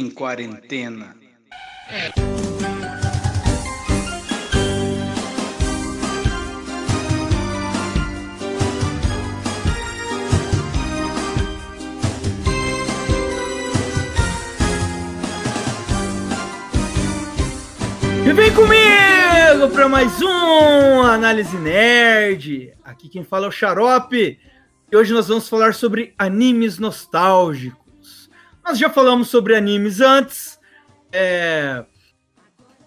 em quarentena. E vem comigo para mais um Análise Nerd. Aqui quem fala é o Xarope. E hoje nós vamos falar sobre animes nostálgicos. Nós já falamos sobre animes antes. É...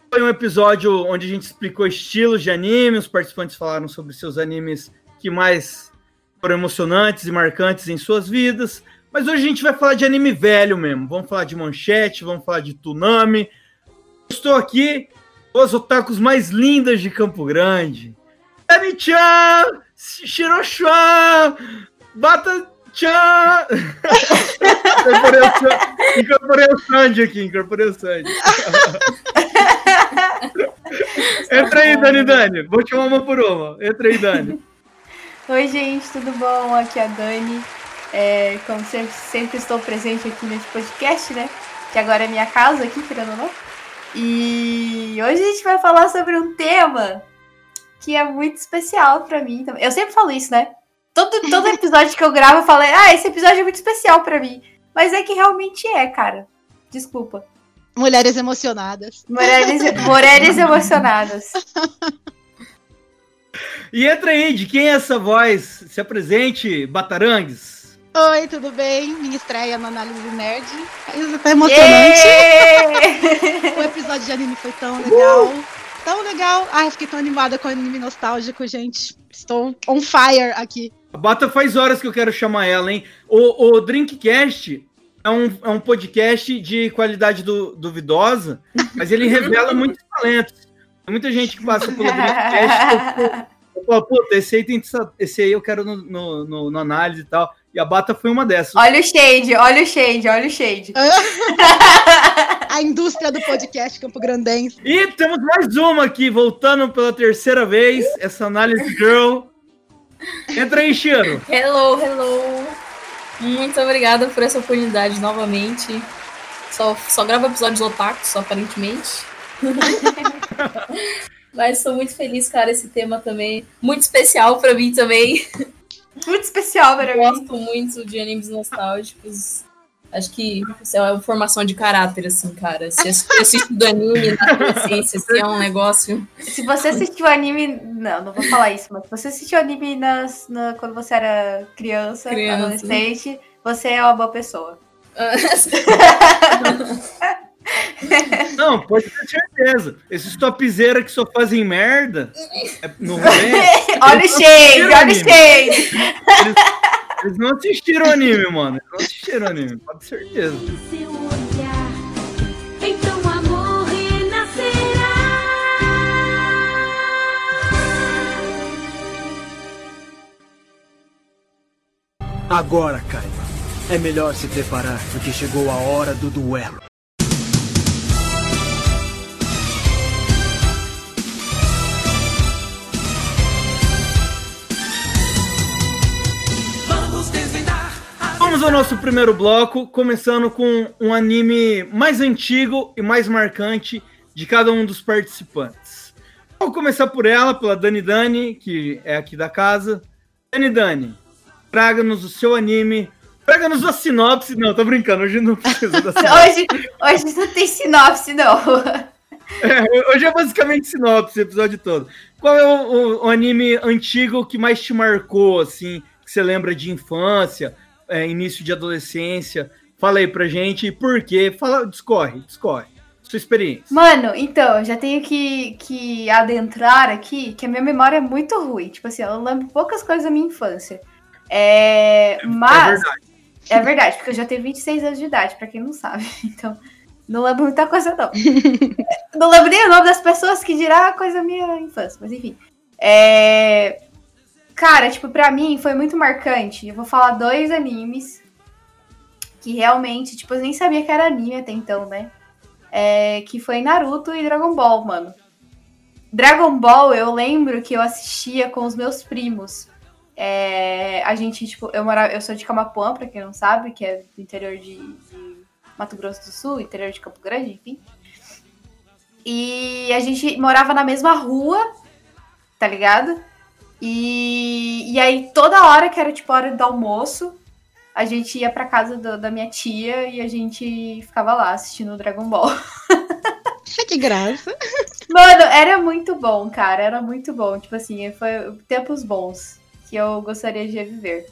Foi um episódio onde a gente explicou estilos de anime. Os participantes falaram sobre seus animes que mais foram emocionantes e marcantes em suas vidas. Mas hoje a gente vai falar de anime velho mesmo. Vamos falar de Manchete, vamos falar de Tsunami. Estou aqui os otakus mais lindas de Campo Grande. Dani-chan! Shiroshan! Bata-chan! incorporei o Sandy aqui, incorporei o Sandy. Entra aí, Dani Dani. Vou chamar uma por uma. Entra aí, Dani. Oi, gente, tudo bom? Aqui é a Dani. É, como sempre, sempre estou presente aqui nesse podcast, né? Que agora é minha casa aqui, querendo ou não. E hoje a gente vai falar sobre um tema que é muito especial para mim também. Eu sempre falo isso, né? Todo, todo episódio que eu gravo eu falo, ah, esse episódio é muito especial para mim. Mas é que realmente é, cara. Desculpa. Mulheres emocionadas. Mulheres, mulheres emocionadas. E entra aí, de quem é essa voz? Se apresente, Batarangues. Oi, tudo bem? Minha estreia no Análise Nerd. Isso tá emocionante. o episódio de anime foi tão legal. Uh! Tão legal. Ai, fiquei tão animada com o anime nostálgico, gente. Estou on fire aqui. A Bata faz horas que eu quero chamar ela, hein? O, o Drinkcast é um, é um podcast de qualidade du, duvidosa, mas ele revela muitos talentos. Tem muita gente que passa pelo Drinkcast. Eu falo, puta, esse aí, tem, esse aí eu quero no, no, no, no análise e tal. E a Bata foi uma dessas. Olha o shade, olha o shade, olha o shade. a indústria do podcast Campo Grandense. E temos mais uma aqui, voltando pela terceira vez, essa análise girl. Entra aí, Chiro. Hello, hello. Muito obrigada por essa oportunidade novamente. Só, só gravo episódios otakus, aparentemente. Mas estou muito feliz, cara, esse tema também. Muito especial para mim também. Muito especial para mim. Gosto muito de animes nostálgicos. Acho que é uma formação de caráter, assim, cara. Se assiste do anime na adolescência, assim, é um negócio. Se você assistiu anime. Não, não vou falar isso, mas se você assistiu anime nas, na, quando você era criança, criança. adolescente, você é uma boa pessoa. Não, pode ter certeza. Esses topzera que só fazem merda. É, não olha o shade, olha o shade. Eles, eles, não assistiram anime, mano. Eles não assistiram anime, pode ter certeza. Então amor renascerá. Agora, Kaiba. É melhor se preparar, porque chegou a hora do duelo. Vamos ao nosso primeiro bloco, começando com um anime mais antigo e mais marcante de cada um dos participantes. Vou começar por ela, pela Dani Dani, que é aqui da casa. Dani Dani, traga-nos o seu anime. Traga-nos a sinopse. Não, tô brincando, hoje não precisa da sinopse. hoje, hoje não tem sinopse, não. É, hoje é basicamente sinopse, o episódio todo. Qual é o, o, o anime antigo que mais te marcou, assim, que você lembra de infância? É, início de adolescência. Fala aí pra gente por quê. Fala, discorre, discorre. Sua experiência. Mano, então, eu já tenho que, que adentrar aqui que a minha memória é muito ruim. Tipo assim, eu lembro poucas coisas da minha infância. É, é mas. É verdade. É verdade, porque eu já tenho 26 anos de idade, pra quem não sabe. Então, não lembro muita coisa, não. não lembro nem o nome das pessoas que dirá coisa da minha infância, mas enfim. É, Cara, tipo, pra mim foi muito marcante. Eu vou falar dois animes que realmente, tipo, eu nem sabia que era anime até então, né? É, que foi Naruto e Dragon Ball, mano. Dragon Ball, eu lembro que eu assistia com os meus primos. É, a gente, tipo, eu morava, eu sou de Camapuã, pra quem não sabe, que é do interior de, de Mato Grosso do Sul, interior de Campo Grande, enfim. E a gente morava na mesma rua, tá ligado? E, e aí toda hora que era tipo hora do almoço, a gente ia pra casa do, da minha tia e a gente ficava lá assistindo o Dragon Ball. que graça. Mano, era muito bom, cara. Era muito bom. Tipo assim, foi tempos bons que eu gostaria de reviver.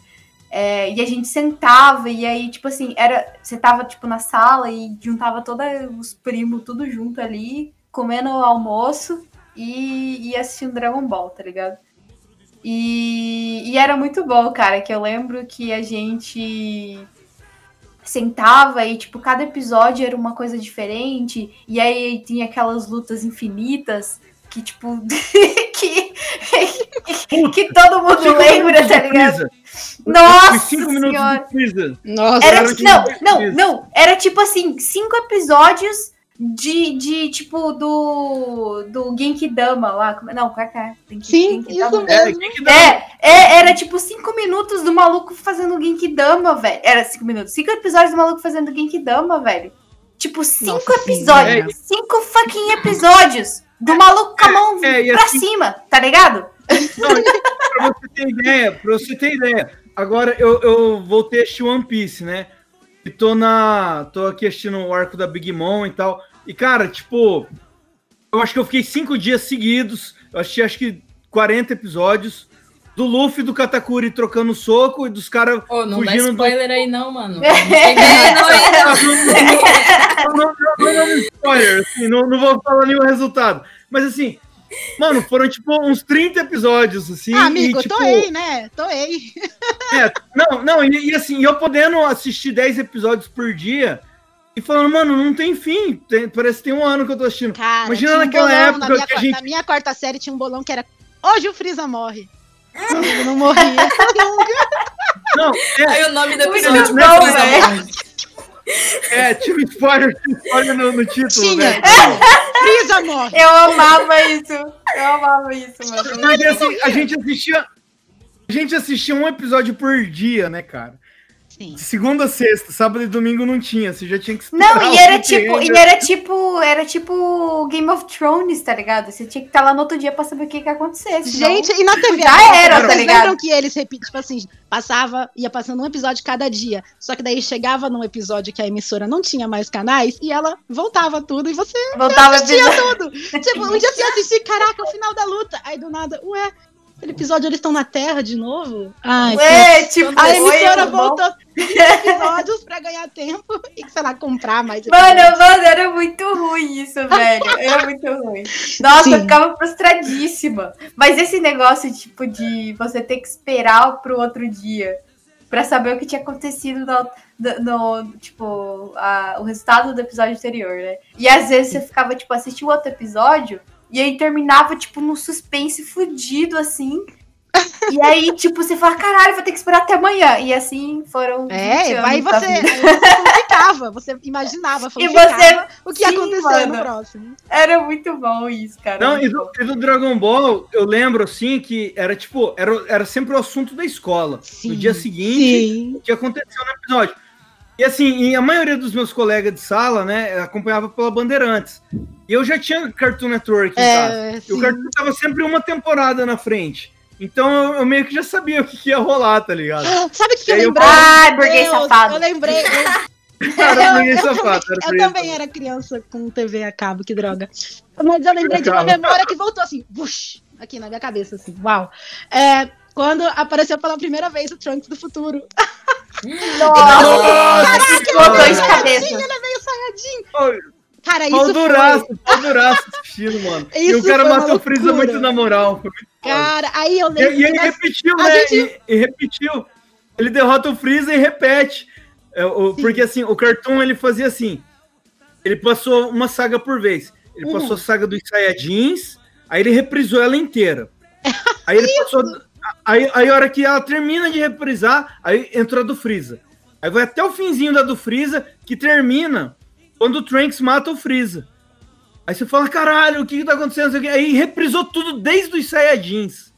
É, e a gente sentava, e aí, tipo assim, era. Você tava, tipo, na sala e juntava todos os primos, tudo junto ali, comendo almoço e, e assistindo Dragon Ball, tá ligado? E, e era muito bom, cara, que eu lembro que a gente sentava e, tipo, cada episódio era uma coisa diferente, e aí tinha aquelas lutas infinitas que, tipo, que, que todo mundo cinco lembra, tá ligado? Nossa cinco senhora! Nossa, era, não, não, não, era tipo assim, cinco episódios de, de tipo, do. Do Genkidama lá. Não, qual é que é? Sim, isso mesmo. É, é, era tipo cinco minutos do maluco fazendo Genkidama, velho. Era cinco minutos. Cinco episódios do maluco fazendo Genkidama, velho. Tipo, cinco Nossa, episódios. Sim, é. Cinco fucking episódios do maluco com a mão é, é, pra assim, cima, tá ligado? Não, pra você ter ideia, pra você ter ideia. Agora eu, eu voltei a assistir One Piece, né? E tô na. tô aqui assistindo o arco da Big Mom e tal. E, cara, tipo, eu acho que eu fiquei cinco dias seguidos. Eu assisti acho que 40 episódios. Do Luffy e do Katakuri trocando soco e dos caras oh, não fugindo. Não dá spoiler do... aí, não, mano. Não, não, não, não, spoiler, assim, não, não vou falar nenhum resultado. Mas assim, Mano, foram tipo uns 30 episódios, assim. Ah, amigo, e, tipo, toei, né? Toei. É, não, não, e, e, assim, eu podendo assistir 10 episódios por dia, e falando, mano, não tem fim. Tem, parece que tem um ano que eu tô assistindo. Cara, Imagina naquela um época na minha, que a gente. Na minha quarta série tinha um bolão que era. Hoje o Freeza morre. Ele não morria. não, é... Aí o nome do episódio é Freeza morre. É, tinha um spoiler, tinha spoiler no, no título, tinha. né? Freeza morre. Eu amava isso. Eu amava isso, mano. Porque assim, a gente assistia. A gente assistia um episódio por dia, né, cara? Sim. Segunda, sexta, sábado e domingo não tinha, você já tinha que Não, e era tipo, ainda. e era tipo, era tipo Game of Thrones, tá ligado? Você tinha que estar lá no outro dia pra saber o que que ia acontecer. Gente, e na TV? Já era, tá ligado? lembram que eles repetem, tipo assim, passava, ia passando um episódio cada dia, só que daí chegava num episódio que a emissora não tinha mais canais e ela voltava tudo e você voltava assistia tudo. tipo, um dia você assistia, caraca, o final da luta, aí do nada, ué, Aquele episódio eles estão na Terra de novo? Ai, Ué, tipo, a emissora voltou episódios pra ganhar tempo e, sei lá, comprar mais episódios. Mano, mano, era muito ruim isso, velho. Era muito ruim. Nossa, Sim. eu ficava frustradíssima. Mas esse negócio, tipo, de você ter que esperar pro outro dia pra saber o que tinha acontecido no, no, no tipo, a, o resultado do episódio anterior, né? E às vezes você ficava, tipo, assistindo outro episódio e aí terminava, tipo, num suspense fudido, assim. E aí, tipo, você fala, caralho, vou ter que esperar até amanhã. E assim foram. É, aí você, você ficava, você imaginava, e você, o que ia acontecer mano, no próximo. Era muito bom isso, cara. Não, e do, e do, Dragon Ball, eu lembro assim que era tipo, era, era sempre o assunto da escola. Sim, no dia seguinte, sim. o que aconteceu no episódio. E assim, e a maioria dos meus colegas de sala, né, acompanhava pela Bandeirantes. E eu já tinha Cartoon Network em é, casa. E o Cartoon tava sempre uma temporada na frente. Então eu, eu, meio que já sabia o que, ia rolar, tá ligado? Sabe o que, que eu lembrei? Ah, burguês safado. Eu lembrei. Cara, burguês safado. Eu, eu também era criança com TV a cabo, que droga. Mas eu lembrei de uma memória que voltou assim, bush, aqui na minha cabeça, assim, uau. É, quando apareceu pela primeira vez o Trunks do futuro. Nossa! Caraca, voltou de cabeça. Ele é meio saiadinho. Cara, isso pau duraço, foi... Pau duraço assistindo, mano. Isso e o cara matou o Freeza muito na moral. Cara, aí eu lembro. E, e ele repetiu, né? Gente... E, e, repetiu. Ele derrota o Freeza e repete. É, o, porque assim, o Cartoon ele fazia assim. Ele passou uma saga por vez. Ele uhum. passou a saga dos Saiyajins, aí ele reprisou ela inteira. Aí ele passou Aí, aí a hora que ela termina de reprisar, aí entra a do Freeza. Aí vai até o finzinho da do Freeza, que termina quando o Trunks mata o Freeza. Aí você fala, caralho, o que que tá acontecendo? Aí reprisou tudo desde os Saiyajins.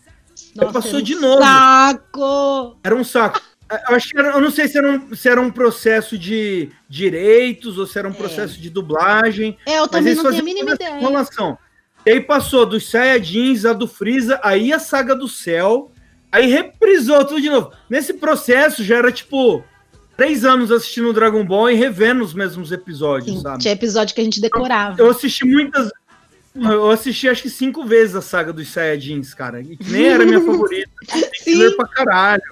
Nossa, aí passou de novo. Saco! Era um saco. Eu, acho que era, eu não sei se era, um, se era um processo de direitos ou se era um é. processo de dublagem. É, eu também não tenho a mínima ideia. Enrolação. E aí passou dos Saiyajins, a do Freeza, aí a saga do céu, aí reprisou tudo de novo. Nesse processo já era tipo três anos assistindo Dragon Ball e revendo os mesmos episódios, Sim, sabe? Tinha episódio que a gente decorava. Eu, eu assisti muitas. Eu assisti acho que cinco vezes a saga dos Saiyajins, cara. E nem era minha favorita. Sim. pra caralho.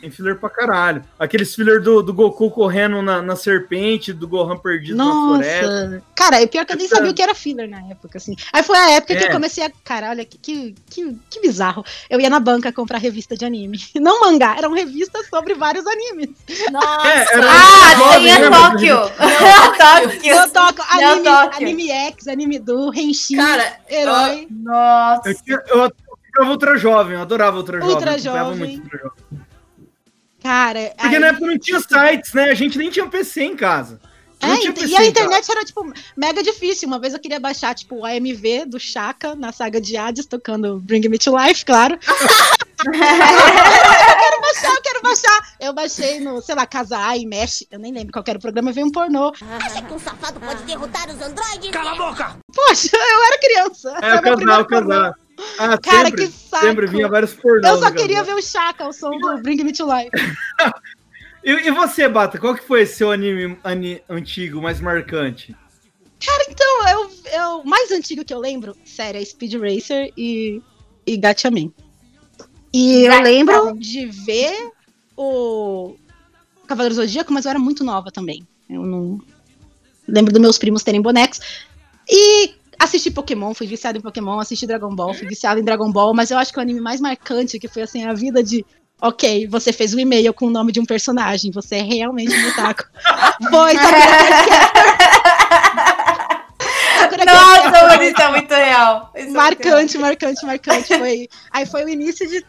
Tem filler pra caralho. Aqueles filler do, do Goku correndo na, na serpente, do Gohan perdido Nossa. na floresta. Cara, é pior que eu nem sabia o que era filler na época, assim. Aí foi a época é. que eu comecei a. Cara, olha que, que, que, que, bizarro. Eu ia na banca comprar revista de anime. Não mangá, eram revistas sobre vários animes. Nossa! É, ah, tem a Tóquio! Eu toco anime, anime X, anime do, Henshin, Cara, herói. Nossa! Eu, eu, eu, eu Ultra Jovem, eu adorava Ultra Jovem. Ultra Jovem. Ultra Jovem. Cara. Porque aí... na época não tinha sites, né? A gente nem tinha PC em casa. É, e a internet era, tipo, mega difícil. Uma vez eu queria baixar, tipo, o AMV do Chaka na saga de Hades, tocando Bring Me to Life, claro. eu quero baixar, eu quero baixar. Eu baixei no, sei lá, Casa A e Mesh, eu nem lembro qual era o programa, veio um pornô. Acha que um safado pode derrotar os androides? Cala a boca! Poxa, eu era criança. É, o casal, o casal. Ah, Cara, sempre, que saco. Sempre vinha vários pornôs. Eu só queria ver o Chaka, o som do Bring Me to Life. e, e, você, Bata, qual que foi seu anime, anime antigo, mais marcante? Cara, então, eu, eu, o mais antigo que eu lembro, sério, é Speed Racer e, e Gatchaman. E eu lembro de ver o Cavaleiro Zodíaco, mas eu era muito nova também. Eu não lembro dos meus primos terem bonecos. E assisti Pokémon, fui viciado em Pokémon, assisti Dragon Ball, fui viciado em Dragon Ball, mas eu acho que o anime mais marcante, que foi assim, a vida de. Ok, você fez um e-mail com o nome de um personagem, você é realmente um otaku. foi, Nossa, isso é muito real. Isso marcante, é marcante, marcante. Foi, aí foi o início de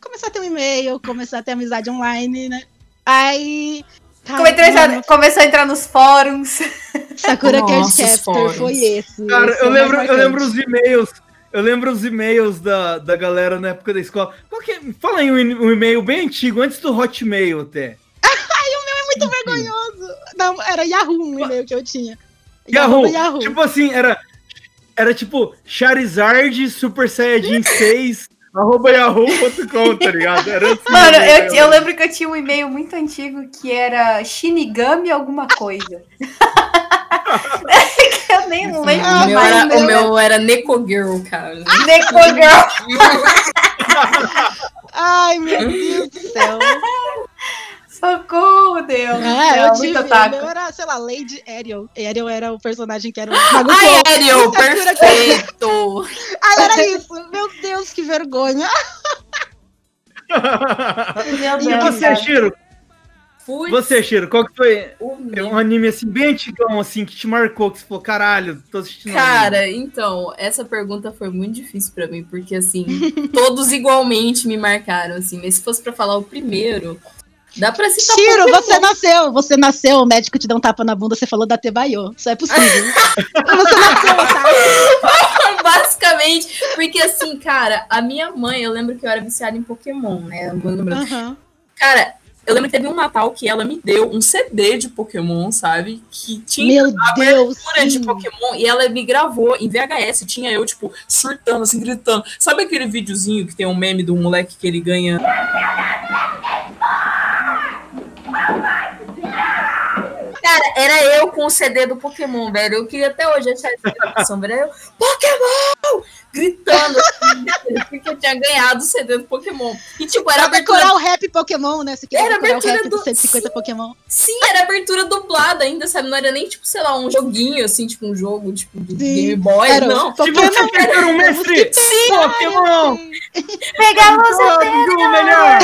começar a ter um e-mail, começar a ter amizade online, né? Aí Cara, começou a entrar nos fóruns. Sakura Card Captor foi esse. Cara, esse eu, lembro, eu lembro os e-mails. Eu lembro os e-mails da, da galera na época da escola. Que, fala aí um, um e-mail bem antigo, antes do Hotmail até. Ai, o meu é muito vergonhoso. Não, era Yahoo um e-mail que eu tinha. Yahoo, Yahoo. Tipo assim, era, era tipo Charizard Super Saiyajin 6 Arroba yahoo.com, tá ligado? Era assim, Mano, eu, eu, lembro que eu tinha um e-mail muito antigo que era Shinigami alguma coisa. eu nem lembro. O meu, era, o meu era Neko Girl, cara. Neko Girl. Ai, meu Deus do céu. Socorro, Deus. É, eu tive. Eu era, sei lá, Lady Ariel. Ariel era o personagem que era o Mago Ai, Ariel, perfeito. ah, era isso. Meu Deus, que vergonha. Deus, e você, Shiro? Fui. Você, Shiro, qual que foi um anime assim, bem antigão, assim, que te marcou, que você falou, caralho, tô assistindo. Cara, anime. então, essa pergunta foi muito difícil para mim, porque assim, todos igualmente me marcaram, assim, mas se fosse para falar o primeiro, Dá pra citar Tiro, você nasceu, você nasceu, o médico te deu um tapa na bunda, você falou da Tebaio. Isso é possível. você nasceu, tá? Basicamente, porque assim, cara, a minha mãe, eu lembro que eu era viciada em Pokémon, né? Uhum. Cara, eu lembro que teve um Natal que ela me deu um CD de Pokémon, sabe? Que tinha Meu a Deus, de Pokémon e ela me gravou em VHS. Tinha eu, tipo, surtando, assim, gritando. Sabe aquele videozinho que tem um meme do moleque que ele ganha. Cara, era eu com o CD do Pokémon, velho. Eu queria até hoje achar essa velho. Eu, Pokémon! Gritando, assim, porque eu tinha ganhado o CD do Pokémon. E, tipo, era pra abertura... decorar o rap Pokémon, né? Você queria era abertura o rap do... 150 sim, Pokémon. Sim, era abertura dublada ainda, sabe? Não era nem, tipo, sei lá, um joguinho, assim, tipo, um jogo, tipo, do sim, Game Boy. Era não. Pokémon. Tipo, você era um mestre. Sim, Pokémon! Pegava o melhor!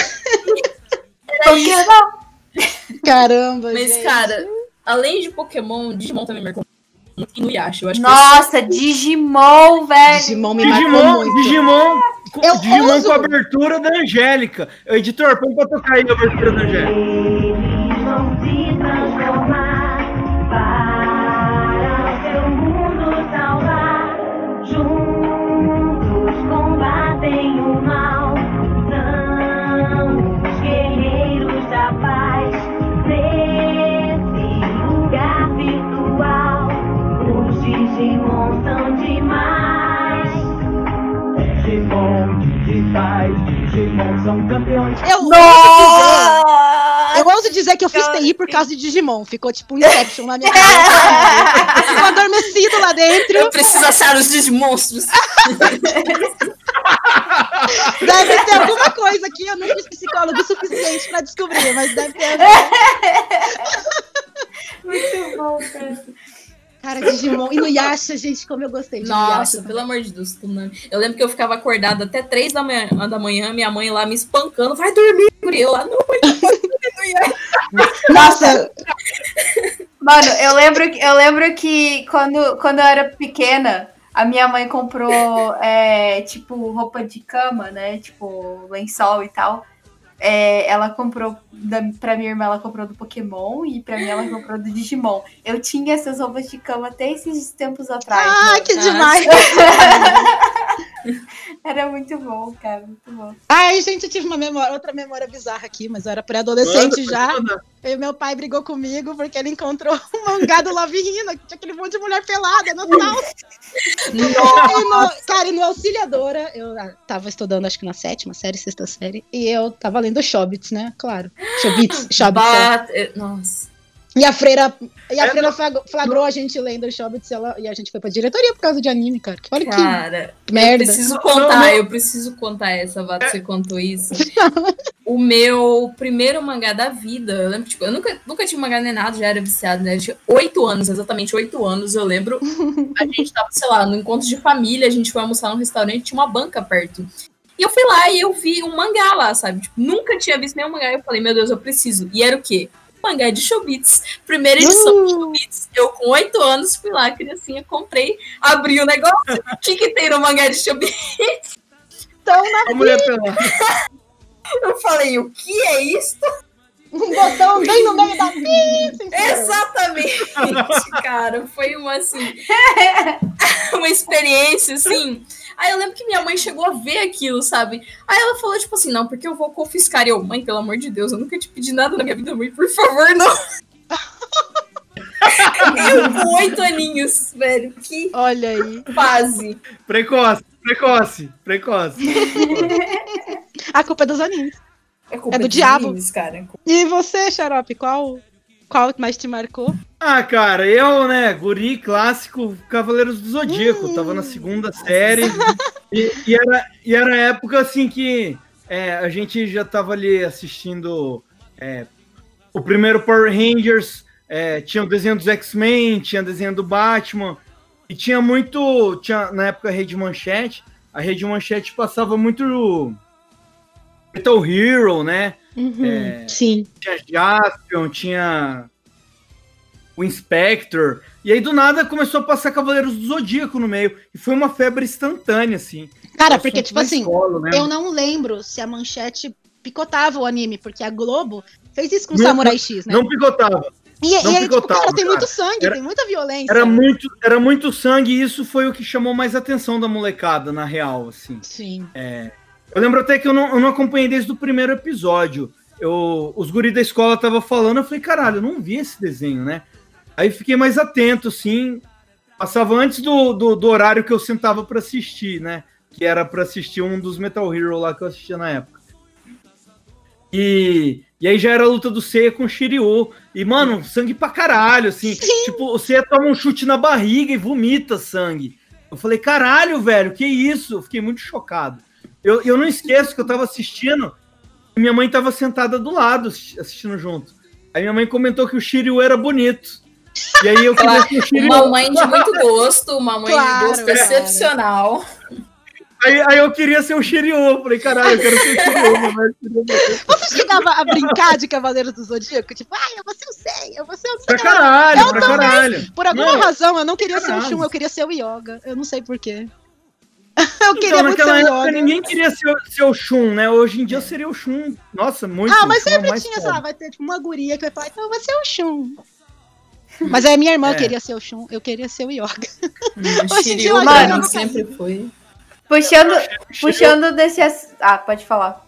Pokémon! Caramba, Mas, gente. cara, além de Pokémon, Digimon também marcou muito. E Nuyasha, eu acho Nossa, que Digimon, velho! Digimon me Digimon, marcou muito. Digimon, eu Digimon com a abertura da Angélica. Editor, põe pra tocar aí a abertura da Angélica. Digimon, digitais, Digimon são campeões. Eu Nossa! Eu ouso dizer que eu fiz TI por causa de Digimon. Ficou tipo um Inception na minha cabeça. Ficou adormecido lá dentro. Eu preciso achar os Digimonstros. Deve ter alguma coisa aqui. Eu não fiz psicólogo suficiente pra descobrir, mas deve ter. Muito bom, cara. Cara, Digimon. E no Yasha, gente, como eu gostei de Nossa, pelo amor de Deus. Eu lembro que eu ficava acordada até três da manhã, da manhã minha mãe lá me espancando. Vai dormir, e eu lá, não, mãe, Nossa! Mano, eu lembro, eu lembro que quando, quando eu era pequena, a minha mãe comprou, é, tipo, roupa de cama, né? Tipo, lençol e tal. É, ela comprou, da, pra minha irmã, ela comprou do Pokémon e pra mim ela comprou do Digimon. Eu tinha essas roupas de cama até esses tempos atrás. Ai, né? que demais! era muito bom, cara, muito bom. Ai, gente, eu tive uma memória, outra memória bizarra aqui, mas eu era pré-adolescente já. E meu pai brigou comigo porque ele encontrou um mangá do Love Hina, que tinha aquele monte de mulher pelada no tal. no, cara, e no Auxiliadora, eu ah, tava estudando, acho que na sétima série, sexta série, e eu tava lendo Shobits, né? Claro. Shobits, Shobits. É. Nossa. E a freira, e a é, freira flagrou a gente lendo Shobits ela, e a gente foi pra diretoria por causa de anime, cara. Olha cara, que merda. Eu preciso contar, eu preciso contar essa, Vato, você contou isso. o meu primeiro mangá da vida, eu lembro, tipo, eu nunca, nunca tinha mangá nem nada, já era viciado, né? Eu tinha oito anos, exatamente oito anos, eu lembro. A gente tava, sei lá, no encontro de família, a gente foi almoçar num restaurante, tinha uma banca perto. E eu fui lá e eu vi um mangá lá, sabe? Tipo, nunca tinha visto nenhum mangá. Eu falei, meu Deus, eu preciso. E era o quê? Mangá de Chobits. Primeira edição uh. de Chobits. Eu, com oito anos, fui lá, criancinha, comprei, abri o negócio. O que, que tem no mangá de Chobits? Então, na mulher Eu falei, o que é isso? Um botão bem no meio da pizza. Exatamente, cara. Foi uma, assim, uma experiência, assim Aí eu lembro que minha mãe chegou a ver aquilo, sabe? Aí ela falou, tipo assim, não, porque eu vou confiscar. E eu, mãe, pelo amor de Deus, eu nunca te pedi nada na minha vida, mãe, por favor, não. eu com oito aninhos, velho. Que Olha aí. fase. Precoce, precoce, precoce. A culpa é dos animes. É, culpa é do diabo. Animes, cara. E você, Xarope, qual qual mais te marcou? Ah, cara, eu, né, guri clássico Cavaleiros do Zodíaco, hum. tava na segunda série. e, e, era, e era época, assim, que é, a gente já tava ali assistindo é, o primeiro Power Rangers, é, tinha o desenho dos X-Men, tinha o desenho do Batman, e tinha muito, tinha na época a Rede Manchete, a Rede Manchete passava muito Metal Hero, né? Uhum, é, sim. Tinha Jaspion, tinha o Inspector. E aí, do nada, começou a passar Cavaleiros do Zodíaco no meio. E foi uma febre instantânea, assim. Cara, porque, tipo assim, escola, né? eu não lembro se a manchete picotava o anime, porque a Globo fez isso com o Samurai X, né? Não picotava. E, não e aí, picotava, tipo, cara, tem muito sangue, era, tem muita violência. Era muito, era muito sangue e isso foi o que chamou mais atenção da molecada, na real, assim. Sim. É, eu lembro até que eu não, eu não acompanhei desde o primeiro episódio. Eu, os guris da escola estavam falando, eu falei, caralho, eu não vi esse desenho, né? Aí fiquei mais atento, assim. Passava antes do, do, do horário que eu sentava para assistir, né? Que era para assistir um dos Metal Hero lá que eu assistia na época. E, e aí já era a luta do Seiya com o Shiryu. E, mano, sangue pra caralho, assim. Sim. Tipo, o Seiya toma um chute na barriga e vomita sangue. Eu falei, caralho, velho, que isso? Eu fiquei muito chocado. Eu, eu não esqueço que eu tava assistindo e minha mãe tava sentada do lado assistindo junto. Aí minha mãe comentou que o Shiryu era bonito. E aí eu queria que o Shiryu... Uma mãe de muito gosto, uma mãe claro, de gosto excepcional. Aí, aí eu queria ser o Shiryu. Eu falei, caralho, eu quero ser o Shiryu. Você chegava a brincar de Cavaleiros do Zodíaco? Tipo, ai, eu vou ser o Sei, eu vou ser o Sei. Pra caralho, eu pra também. caralho. Por alguma não, razão, eu não queria caralho. ser o Shun, eu queria ser o Yoga. Eu não sei porquê. eu queria então, muito ser época, ninguém queria ser, ser, o Shun, né? Hoje em dia seria o Shun. Nossa, muito. Ah, mas sempre tinha, sei lá, vai ter tipo, uma guria que vai falar, então vai ser o Shun. Mas aí minha irmã é. queria ser o Shun, eu queria ser o Yoga. Hum, Hoje em dia eu mano, sempre foi. Puxando, puxando desse. Ah, pode falar.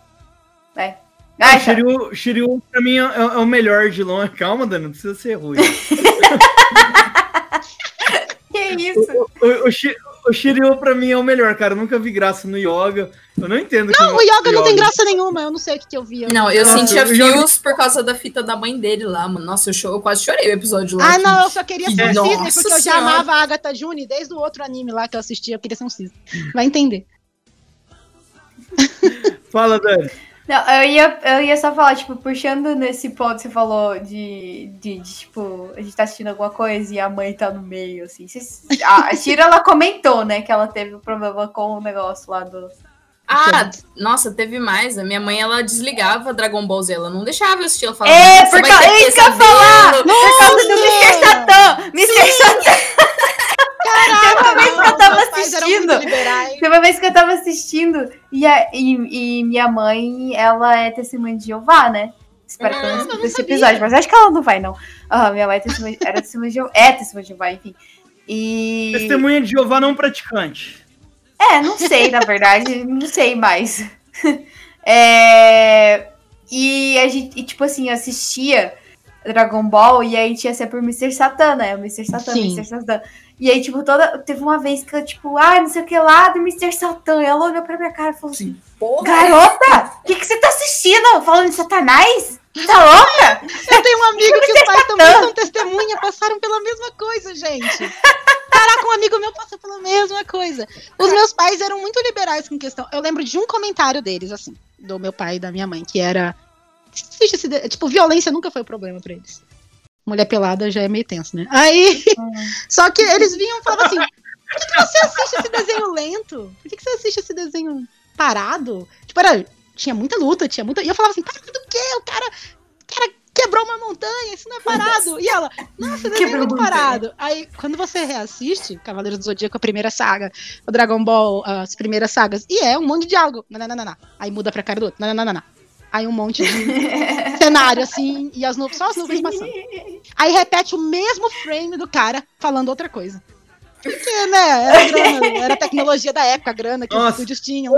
É. Ah, o Shiryu, Shiryu, pra mim, é, é, o melhor de longe. Calma, Dani, não precisa ser ruim. Que isso? O, o, o, o Shiryu pra mim é o melhor, cara. Eu nunca vi graça no yoga. Eu não entendo. Não, o yoga não tem graça nenhuma. Eu não sei o que, que eu via. Não, eu Nossa, sentia fios por causa da fita da mãe dele lá, mano. Nossa, eu, cho- eu quase chorei o episódio lá. Ah, que- não, eu só queria ser um cisne, porque eu já Senhora. amava a Agatha June desde o outro anime lá que eu assistia. Eu queria ser um cisne. Vai entender. Fala, Dani. Não, eu ia, eu ia só falar, tipo, puxando nesse ponto que você falou de, de, de, tipo, a gente tá assistindo alguma coisa e a mãe tá no meio, assim. Vocês- a, a Shira, ela comentou, né, que ela teve um problema com o negócio lá do... Ah, nossa, teve mais. A minha mãe, ela desligava Dragon Ball Z. Ela não deixava eu assistir. Ela falava, É, "Você por causa- é isso que eu ia pesadelo." falar! Por causa do Mr. Satan! Mr. Satan! Teve eu tava assistindo. Teve uma vez que eu tava assistindo e, a- e, e minha mãe, ela é testemunha de Jeová, né? Espero que ela não eu não escute esse episódio, mas acho que ela não vai, não. Ah, minha mãe é testemunha, era testemunha de Jeová, é testemunha de Jeová, enfim. E. Testemunha de Jeová não praticante. É, não sei, na verdade, não sei mais. É, E a gente, e, tipo assim, assistia Dragon Ball e aí tinha sempre o Mr. Satan, né? O Mr. Satan, Sim. Mr. Satan. E aí, tipo, toda. Teve uma vez que eu, tipo, ah, não sei o que lá do Mr. Satan. E ela olhou pra minha cara e falou assim: Porra, Garota, o que, que você tá assistindo? Falando de Satanás? Tá louca? Eu tenho um amigo que os pais também são testemunha, passaram pela mesma coisa, gente. Caraca, um amigo meu passou pela mesma coisa. Os meus pais eram muito liberais com questão. Eu lembro de um comentário deles, assim, do meu pai e da minha mãe, que era. "Assiste esse de- Tipo, violência nunca foi problema pra eles. Mulher pelada já é meio tenso, né? Aí. Só que eles vinham e falavam assim: por que, que você assiste esse desenho lento? Por que, que você assiste esse desenho parado? Tipo, era. Tinha muita luta, tinha muita. E eu falava assim, parado do quê? O cara, o cara quebrou uma montanha, isso não é parado. E ela, nossa, desenho é muito parado. Aí, quando você reassiste Cavaleiros do Zodíaco, a primeira saga, o Dragon Ball, as primeiras sagas, e é um monte de diálogo. Nananana. Aí muda pra cara do outro. Nananana. Aí um monte de cenário, assim, e as nuvens, só as nuvens passando. Aí repete o mesmo frame do cara falando outra coisa. Porque, né? Era, grana, era a tecnologia da época, a grana que os Nossa. estúdios tinham.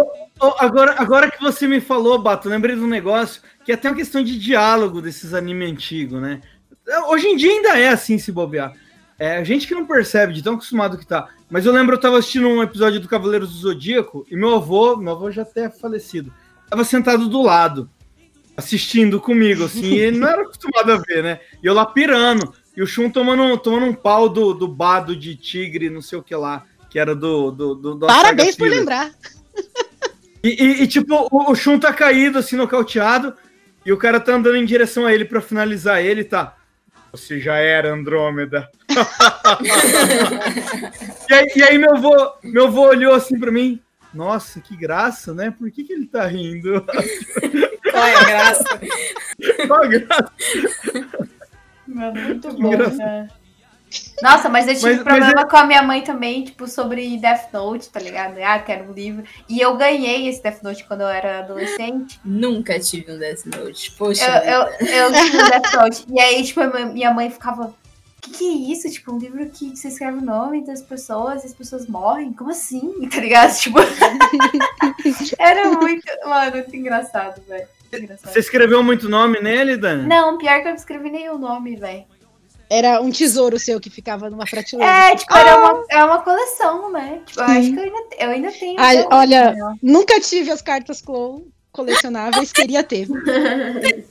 Agora, agora que você me falou, Bato, eu lembrei de um negócio que é até uma questão de diálogo desses animes antigos, né? Hoje em dia ainda é assim, se bobear. É a gente que não percebe, de tão acostumado que tá. Mas eu lembro, eu tava assistindo um episódio do Cavaleiros do Zodíaco e meu avô, meu avô já até é falecido, tava sentado do lado, assistindo comigo, assim, e ele não era acostumado a ver, né? E eu lá pirando, e o Shun tomando, tomando um pau do, do bado de tigre, não sei o que lá, que era do. do, do Parabéns por lembrar. E, e- e, tipo, o, o Shun tá caído, assim, nocauteado, e o cara tá andando em direção a ele pra finalizar ele, tá? Você já era Andrômeda. e, aí, e aí meu vô, meu vô olhou assim pra mim. Nossa, que graça, né? Por que, que ele tá rindo? qual é a graça? Qual a graça? Mano, muito Que bom, né? Nossa, mas eu tive Mas- mas problema com a minha mãe também, tipo, sobre Death Note, tá ligado? Ah, quero um livro. E eu ganhei esse Death Note quando eu era adolescente. Nunca tive um Death Note. Poxa. Eu, eu, eu tinha o Death Note. E aí, tipo, minha mãe ficava. O que, que é isso? Tipo, um livro que você escreve o nome das pessoas e as pessoas morrem? Como assim? Tá ligado? Tipo. era muito. Mano, muito engraçado, velho. Engraçado. Você escreveu muito nome nele, Dani? Não, pior que eu não escrevi nenhum nome, velho. Era um tesouro seu que ficava numa prateleira. É, tipo, era uma, é uma coleção, né? Tipo, eu acho que eu ainda, eu ainda tenho. Ai, olha, né? Nunca tive as cartas colecionáveis, queria ter.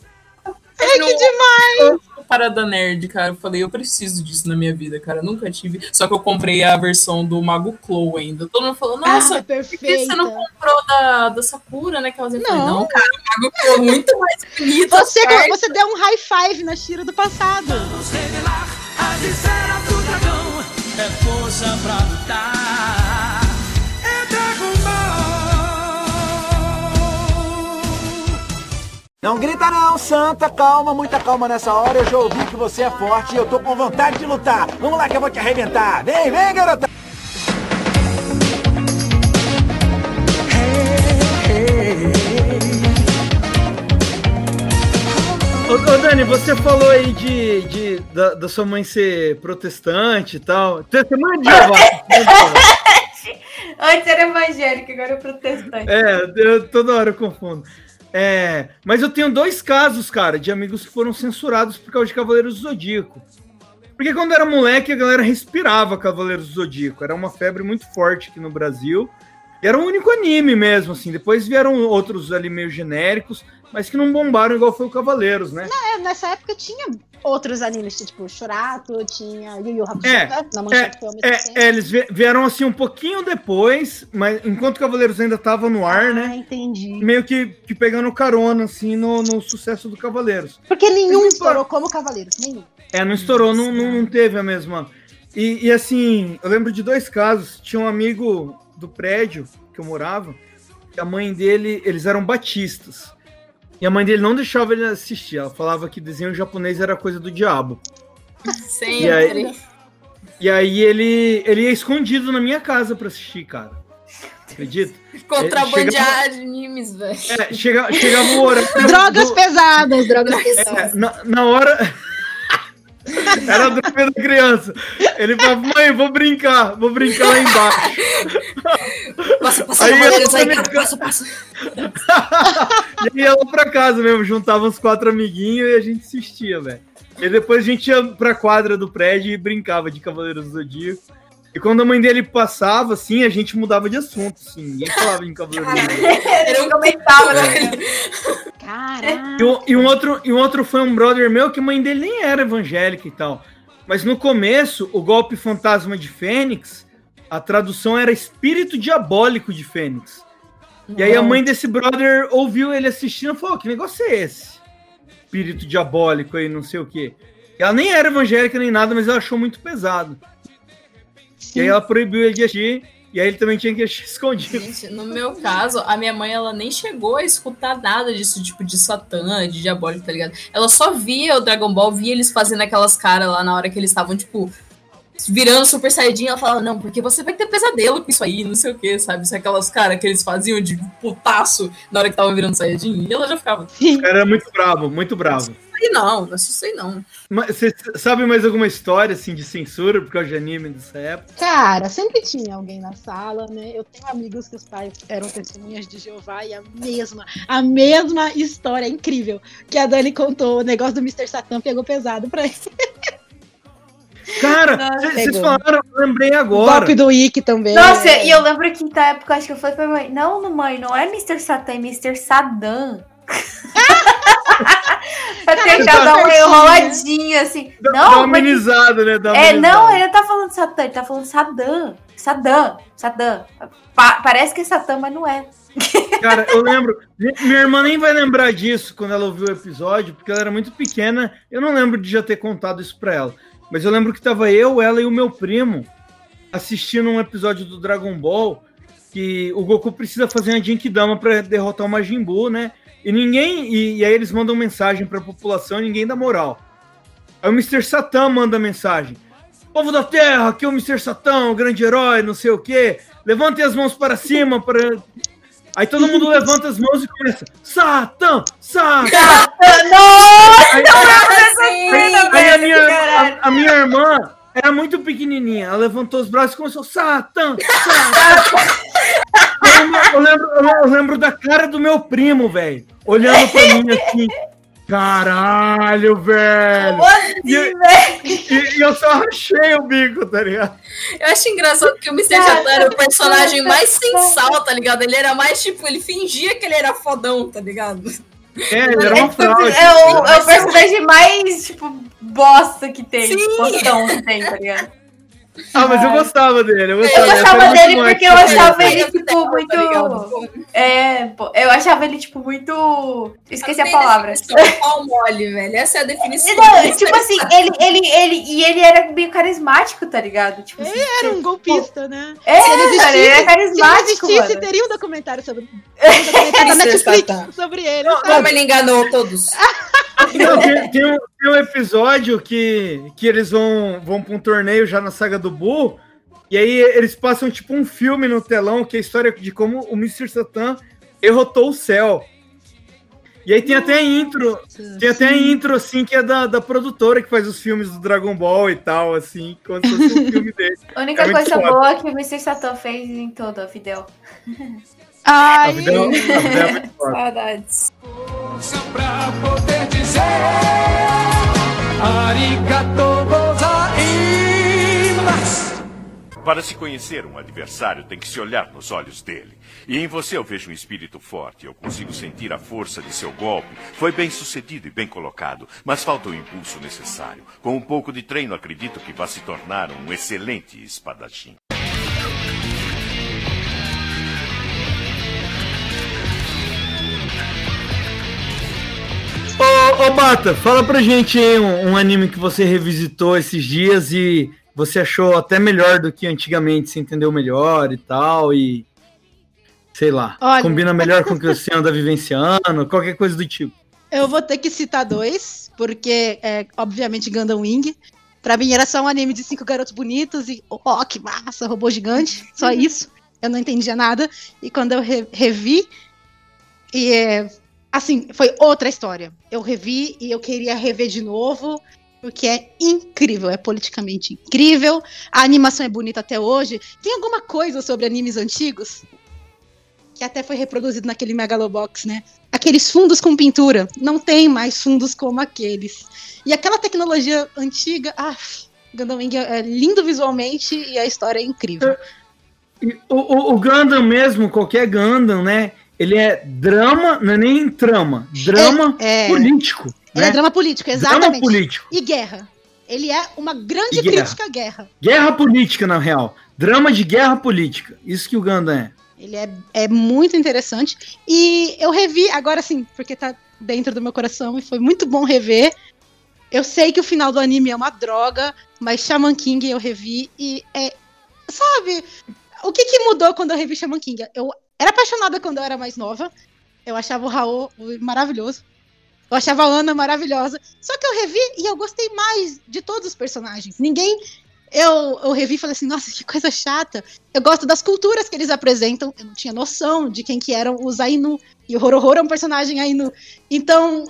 Ai, que demais! Parada nerd, cara. Eu falei, eu preciso disso na minha vida, cara. Eu nunca tive. Só que eu comprei a versão do Mago Clow ainda. Todo mundo falou, nossa, ah, por que perfeita. você não comprou da, da Sakura, né? Que ela sempre Não. falei, não, cara, o Mago Clow é muito mais bonito. Você, cara. você deu um high five na Shira do passado. Vamos revelar as esferas do dragão. É força pra lutar. Não grita não, Santa, calma, muita calma nessa hora. Eu já ouvi que você é forte e eu tô com vontade de lutar. Vamos lá que eu vou te arrebentar. Vem, vem, garota. Ô, ô, Dani, você falou aí de, de- da, da sua mãe ser protestante e tal. Testemunha de Jeová. Antes era evangélica, agora é protestante. É, eu, toda hora eu confundo. É, mas eu tenho dois casos, cara, de amigos que foram censurados por causa de Cavaleiros do Zodíaco. Porque quando era moleque, a galera respirava Cavaleiros do Zodíaco. Era uma febre muito forte aqui no Brasil. E era o único anime mesmo, assim. Depois vieram outros ali meio genéricos, mas que não bombaram igual foi o Cavaleiros, né? É, nessa época tinha outros animes, tipo Shurato, tinha Yu Yu Hakusho, É, né? na manchete foi ao mesmo É, tempo. é, eles vie- vieram assim um pouquinho depois, mas enquanto o Cavaleiros ainda tava no ar, Ah, né? entendi. Meio que, que pegando carona, assim, no, no sucesso do Cavaleiros. Porque nenhum Mas, estourou como Cavaleiros, nenhum. É, não estourou, não, não, não teve a mesma. E, e, assim, eu lembro de dois casos. Tinha um amigo do prédio que eu morava, que a mãe dele, eles eram batistas. E a mãe dele não deixava ele assistir. Ela falava que desenho japonês era coisa do diabo. Sempre. E aí- E aí ele, ele ia escondido na minha casa pra assistir, cara. Acredita? Contrabandear animes, velho. É, chega, chegava o horário. Drogas do- pesadas, drogas É, pesadas. na, na hora. Era a droga da criança. Ele falava, mãe, vou brincar, vou brincar lá embaixo. Passa, passa, Aí também- cara. Passa, passa. E aí ia lá pra casa mesmo, juntava uns quatro amiguinhos e a gente assistia, velho. E depois a gente ia pra quadra do prédio e brincava de Cavaleiros do Zodíaco. E quando a mãe dele passava, assim, a gente mudava de assunto, assim. Ninguém falava em Cavaleiros do Zodíaco. Um comentava, né? Caraca. E um, e um outro, e um outro foi um brother meu que a mãe dele nem era evangélica e tal. Mas no começo, o golpe fantasma de Fênix, a tradução era espírito diabólico de Fênix. E aí a mãe desse brother ouviu ele assistindo e falou: que negócio é esse? Espírito diabólico aí, não sei o quê. Ela nem era evangélica nem nada, mas ela achou muito pesado. E aí ela proibiu ele de assistir, e aí ele também tinha que assistir escondido. Gente, no meu caso, a minha mãe, ela nem chegou a escutar nada disso, tipo, de Satã, de diabólico, tá ligado? Ela só via o Dragon Ball, via eles fazendo aquelas caras lá na hora que eles estavam, tipo, virando Super Saiyajin. Ela falava, não, porque você vai ter pesadelo com isso aí, não sei o que, sabe? Isso é aquelas caras que eles faziam de putaço na hora que tava virando Saiyajin. E ela já ficava, O cara era muito bravo, muito bravo. Aí não, não assisto aí não. Mas Você sabe mais alguma história assim de censura por causa de anime dessa época? Cara, sempre tinha alguém na sala, né? Eu tenho amigos que os pais eram testemunhas de Jeová e a mesma, a mesma história incrível que a Dani contou. O negócio do Mr. Satan pegou pesado pra ele. Cara, vocês falaram, eu lembrei O agora. golpe do Ikki também. Nossa, É. e eu lembro que na época, acho que eu falei pra mãe, não, mãe, não é Mr. Satan, é Mr. Saddam. Pra ter Caraca, cada um certinho, né? enroladinho, assim. Dá, não, dá uma amenizada, né? Dá uma É, não, ele tá falando Satã, ele tá falando Saddam. Saddam, Saddam. Pa- parece que é Satã, mas não é. Cara, eu lembro. Minha irmã nem vai lembrar disso quando ela ouviu o episódio, porque ela era muito pequena. Eu não lembro de já ter contado isso pra ela. Mas eu lembro que tava eu, ela e o meu primo assistindo um episódio do Dragon Ball que o Goku precisa fazer uma Genkidama pra derrotar o Majin Buu, né? E ninguém. E, e aí eles mandam mensagem pra população e ninguém dá moral. Aí o Mr. Satan manda mensagem. Povo da Terra, aqui é o Mr. Satan, o grande herói, não sei o quê. Levantem as mãos para cima para. Aí todo mundo levanta as mãos e começa. Satã! Satã! Aí, Sim, aí a, minha, a, a minha irmã era muito pequenininha. Ela levantou os braços e começou. Satã! Satã! Eu lembro, eu, lembro, eu lembro da cara do meu primo, velho. Olhando pra mim assim. Caralho, velho! E, e- e eu só rachei o bico, tá ligado? Eu acho engraçado que o Mr. Satan era o personagem mais sensal, tá ligado? Ele era mais, tipo, ele fingia que ele era fodão, tá ligado? É, ele era uma É, fraude. é o, é o personagem mais, tipo, bosta que tem. Sim. Bostão que tem, tá ligado? Ah, mas eu gostava dele. Eu Eu gostava, gostava Essa era dele porque eu achava eu ele, Tá tipo, ligado? muito. É, pô, eu achava ele, tipo, muito. Esqueci a palavra. Pau mole, velho. Essa é a definição. Não, tipo assim, ele, ele, ele, e ele era meio carismático, tá ligado? Tipo, assim, Era um golpista, né? é, Se ele existisse, cara, ele era se ele carismático, existisse, mano. teria um documentário sobre. Um documentário da. Netflix sobre ele. Como ele enganou todos. Não, tem, tem um, tem um episódio que, que eles vão, vão pra um torneio já na saga do Bull, e aí eles passam tipo um filme no telão, que é a história de como o Mr. Satan derrotou o céu. E aí tem até a intro, tem até a intro, assim, que é da, da produtora que faz os filmes do Dragon Ball e tal, assim, se fosse um filme dele. A única É coisa foda. boa que o Mr. Satan fez em toda a video. A Ai, vida, é- a vida é. Saudades. Para se conhecer um adversário, tem que se olhar nos olhos dele. E em você eu vejo um espírito forte. Eu consigo sentir a força de seu golpe. Foi bem sucedido e bem colocado, mas falta o impulso necessário. Com um pouco de treino, acredito que vá se tornar um excelente espadachim. Ô, ô Bata, fala pra gente aí um, um, anime que você revisitou esses dias e você achou até melhor do que antigamente, você entendeu melhor e tal, e sei lá, Olha... combina melhor com o que você anda vivenciando, qualquer coisa do tipo. Eu vou ter que citar dois, porque é, obviamente Gundam Wing. Pra mim era só um anime de cinco garotos bonitos e, ó, oh, que massa, robô gigante, só isso. Eu não entendia nada. E quando eu re revi, e é, assim, foi outra história. Eu revi e eu queria rever de novo, porque é incrível, é politicamente incrível. A animação é bonita até hoje. Tem alguma coisa sobre animes antigos? Que até foi reproduzido naquele Megalobox, né? Aqueles fundos com pintura. Não tem mais fundos como aqueles. E aquela tecnologia antiga, ah, Gundam Wing é lindo visualmente e a história é incrível. O, o, o Gundam mesmo, qualquer Gundam, né? ele é drama, não é nem trama, drama é, é, político. Ele né? é drama político, exatamente. Drama político. E guerra. Ele é uma grande crítica à guerra. Guerra política, na real. Drama de guerra política. Isso que o Ganda é. Ele é, é muito interessante. E eu revi, agora sim, porque tá dentro do meu coração e foi muito bom rever. Eu sei que o final do anime é uma droga, mas Shaman King eu revi e é. Sabe? O que, que mudou quando eu revi Shaman King? Eu era apaixonada quando eu era mais nova. Eu achava o Raul maravilhoso. Eu achava a Ana maravilhosa. Só que eu revi e eu gostei mais de todos os personagens. Ninguém. Eu, eu revi e falei assim, nossa, que coisa chata. Eu gosto das culturas que eles apresentam. Eu não tinha noção de quem que eram os Ainu. E o Horohoro é um personagem Ainu. Então,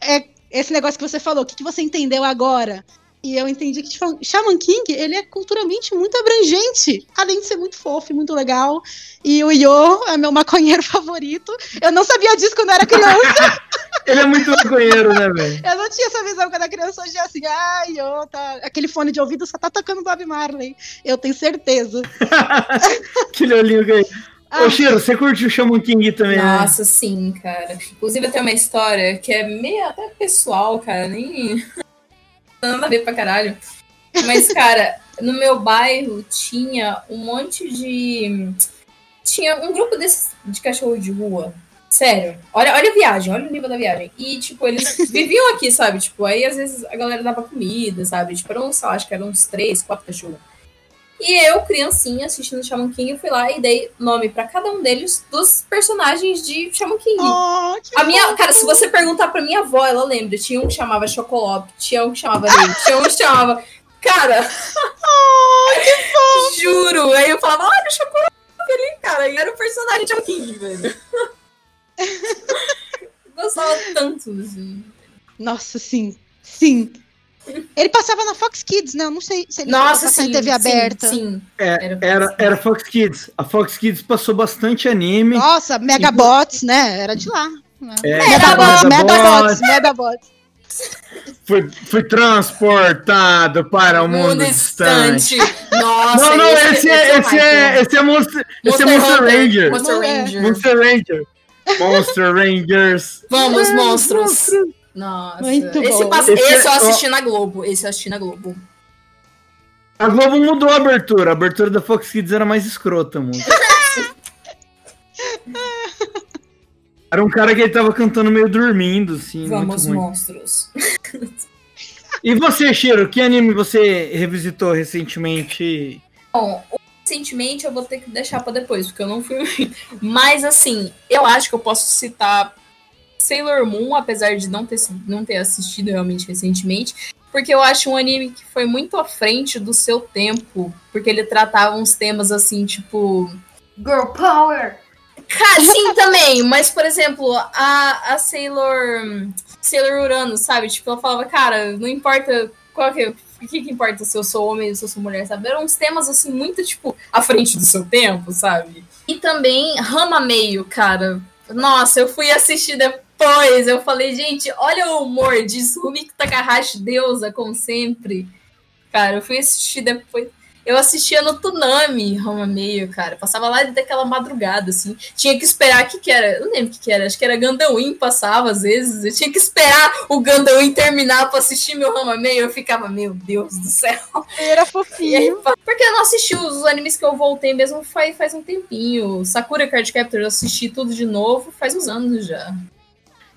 é esse negócio que você falou, o que, que você entendeu agora? E eu entendi que tipo, Shaman King, ele é culturalmente muito abrangente, além de ser muito fofo e muito legal. E o Yo é meu maconheiro favorito. Eu não sabia disso quando eu era criança. ele é muito maconheiro, né, velho? Eu não tinha essa visão quando era criança, hoje é assim, ah, Yo, tá... aquele fone de ouvido só tá tocando Bob Marley. Eu tenho certeza. Aquele olhinho que... Ah. Ô, Shiro, você curte o Shaman King também, né? Nossa, né? sim, cara. Inclusive, tem uma história que é meio até pessoal, cara. Nem nada a ver pra caralho. Mas, cara, no meu bairro tinha um monte de. Tinha um grupo desse, de cachorro de rua. Sério. Olha, olha a viagem, olha o nível da viagem. E, tipo, eles viviam aqui, sabe? Tipo, aí às vezes a galera dava comida, sabe? Tipo, eram, sei lá, acho que eram uns três, quatro cachorros. E eu, criancinha, assistindo Shaman King, fui lá e dei nome para cada um deles dos personagens de Shaman King. Oh, a minha, cara, se você perguntar pra minha avó, ela lembra. Tinha um que chamava Chocolate, tinha um que chamava Leite, tinha um que chamava. Cara! Oh, que fofo! Juro! Aí eu falava, olha o Chocolate ali, cara. E era o personagem de Shaman King, velho. Gostava tanto, assim. Nossa, sim. Sim. Ele passava na Fox Kids, né? Eu não sei se ele Nossa, sim, em TV aberta. Sim, sim. É, era, era Fox Kids. A Fox Kids passou bastante anime. Nossa, Megabots, e... né? Era de lá. É, Megabots, Megabots, Megabots. Foi, foi transportado para o mundo, mundo distante. distante. Nossa, não, não, esse, esse, é, esse, é, esse é Monster, esse é Monster Ranger. Monster Ranger. Monster Ranger. Monster Rangers. Vamos, monstros. Nossa. Muito esse, bom. Passa, esse, esse eu assisti na Globo. Esse eu assisti na Globo. A Globo mudou a abertura. A abertura da Fox Kids era mais escrota, mano. era um cara que ele tava cantando meio dormindo, assim. Vamos, monstros. E você, Shiro, que anime você revisitou recentemente? Bom, recentemente eu vou ter que deixar para depois, porque eu não fui. Mas assim, eu acho que eu posso citar Sailor Moon, apesar de não ter, não ter assistido realmente recentemente, porque eu acho um anime que foi muito à frente do seu tempo, porque ele tratava uns temas assim, tipo. Girl Power! Sim, também, mas, por exemplo, a, a Sailor. Sailor Urano, sabe? Tipo, ela falava, cara, não importa qual que, o que, que importa se eu sou homem ou se eu sou mulher, sabe? Eram uns temas, assim, muito, tipo, à frente do seu tempo, sabe? E também Rama Meio, cara. Nossa, eu fui assistir depois Pois, eu falei, gente, olha o humor disso. Rumiko Takahashi, deusa, como sempre. Cara, eu fui assistir depois. Eu assistia no Tsunami, Roma Meio, cara. Passava lá daquela madrugada, assim. Tinha que esperar o que, que era. Eu não lembro o que, que era. Acho que era Gandalwin passava às vezes. Eu tinha que esperar o Gandalwin terminar pra assistir meu Roma Meio. Eu ficava, meu Deus do céu. Era fofinho. Aí, porque eu não assisti os animes que eu voltei mesmo faz, faz um tempinho. Sakura Card Captor eu assisti tudo de novo faz uns anos já.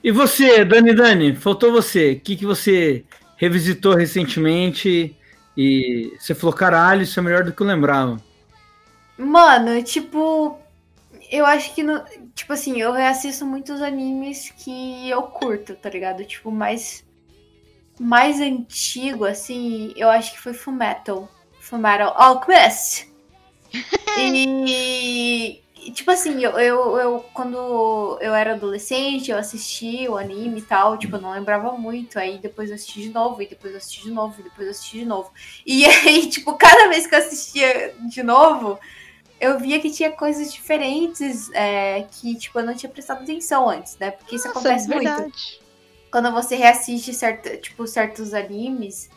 E você, Dani Dani, faltou você. O que, que você revisitou recentemente e você falou, caralho, isso é melhor do que eu lembrava. Mano, tipo, eu acho que, no, tipo assim, eu reassisto muitos animes que eu curto, tá ligado? Tipo, mais, mais antigo, assim, eu acho que foi Fullmetal. Fullmetal Alchemist. e tipo assim, eu, eu, eu, quando eu era adolescente, eu assisti o anime e tal, tipo, eu não lembrava muito. Aí depois eu assisti de novo, e depois eu assisti de novo, e depois eu assisti de novo. E aí, tipo, cada vez que eu assistia de novo, eu via que tinha coisas diferentes é, que, tipo, eu não tinha prestado atenção antes, né? Porque isso Nossa, acontece é muito. Quando você reassiste certo, tipo, certos animes,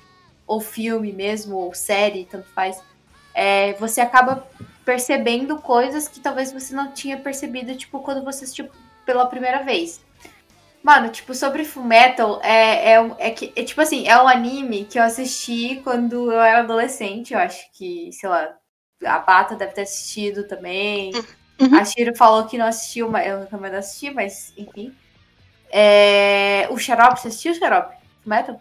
ou filme mesmo, ou série, tanto faz, é, você acaba percebendo coisas que talvez você não tinha percebido, tipo, quando você assistiu pela primeira vez. Mano, tipo, sobre Fullmetal, é, é, é, que, é tipo assim, é um anime que eu assisti quando eu era adolescente, eu acho que, sei lá, a Bata deve ter assistido também. Uhum. A Shiro falou que não assistiu, mas eu também assisti, mas enfim. É, o Xarope, você assistiu o Xarope? Fullmetal?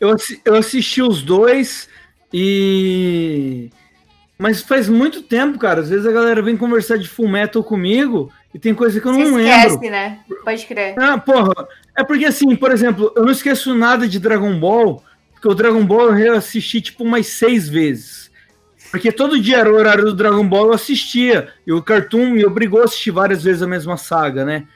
Eu, eu assisti os dois e mas faz muito tempo, cara. Às vezes a galera vem conversar de Full Metal comigo e tem coisa que eu não Você esquece, lembro. né? Pode crer. Ah, porra. É porque assim, por exemplo, eu não esqueço nada de Dragon Ball, porque o Dragon Ball eu assisti tipo umas seis vezes. Porque todo dia era o horário do Dragon Ball, eu assistia. E o Cartoon me obrigou a assistir várias vezes a mesma saga, né?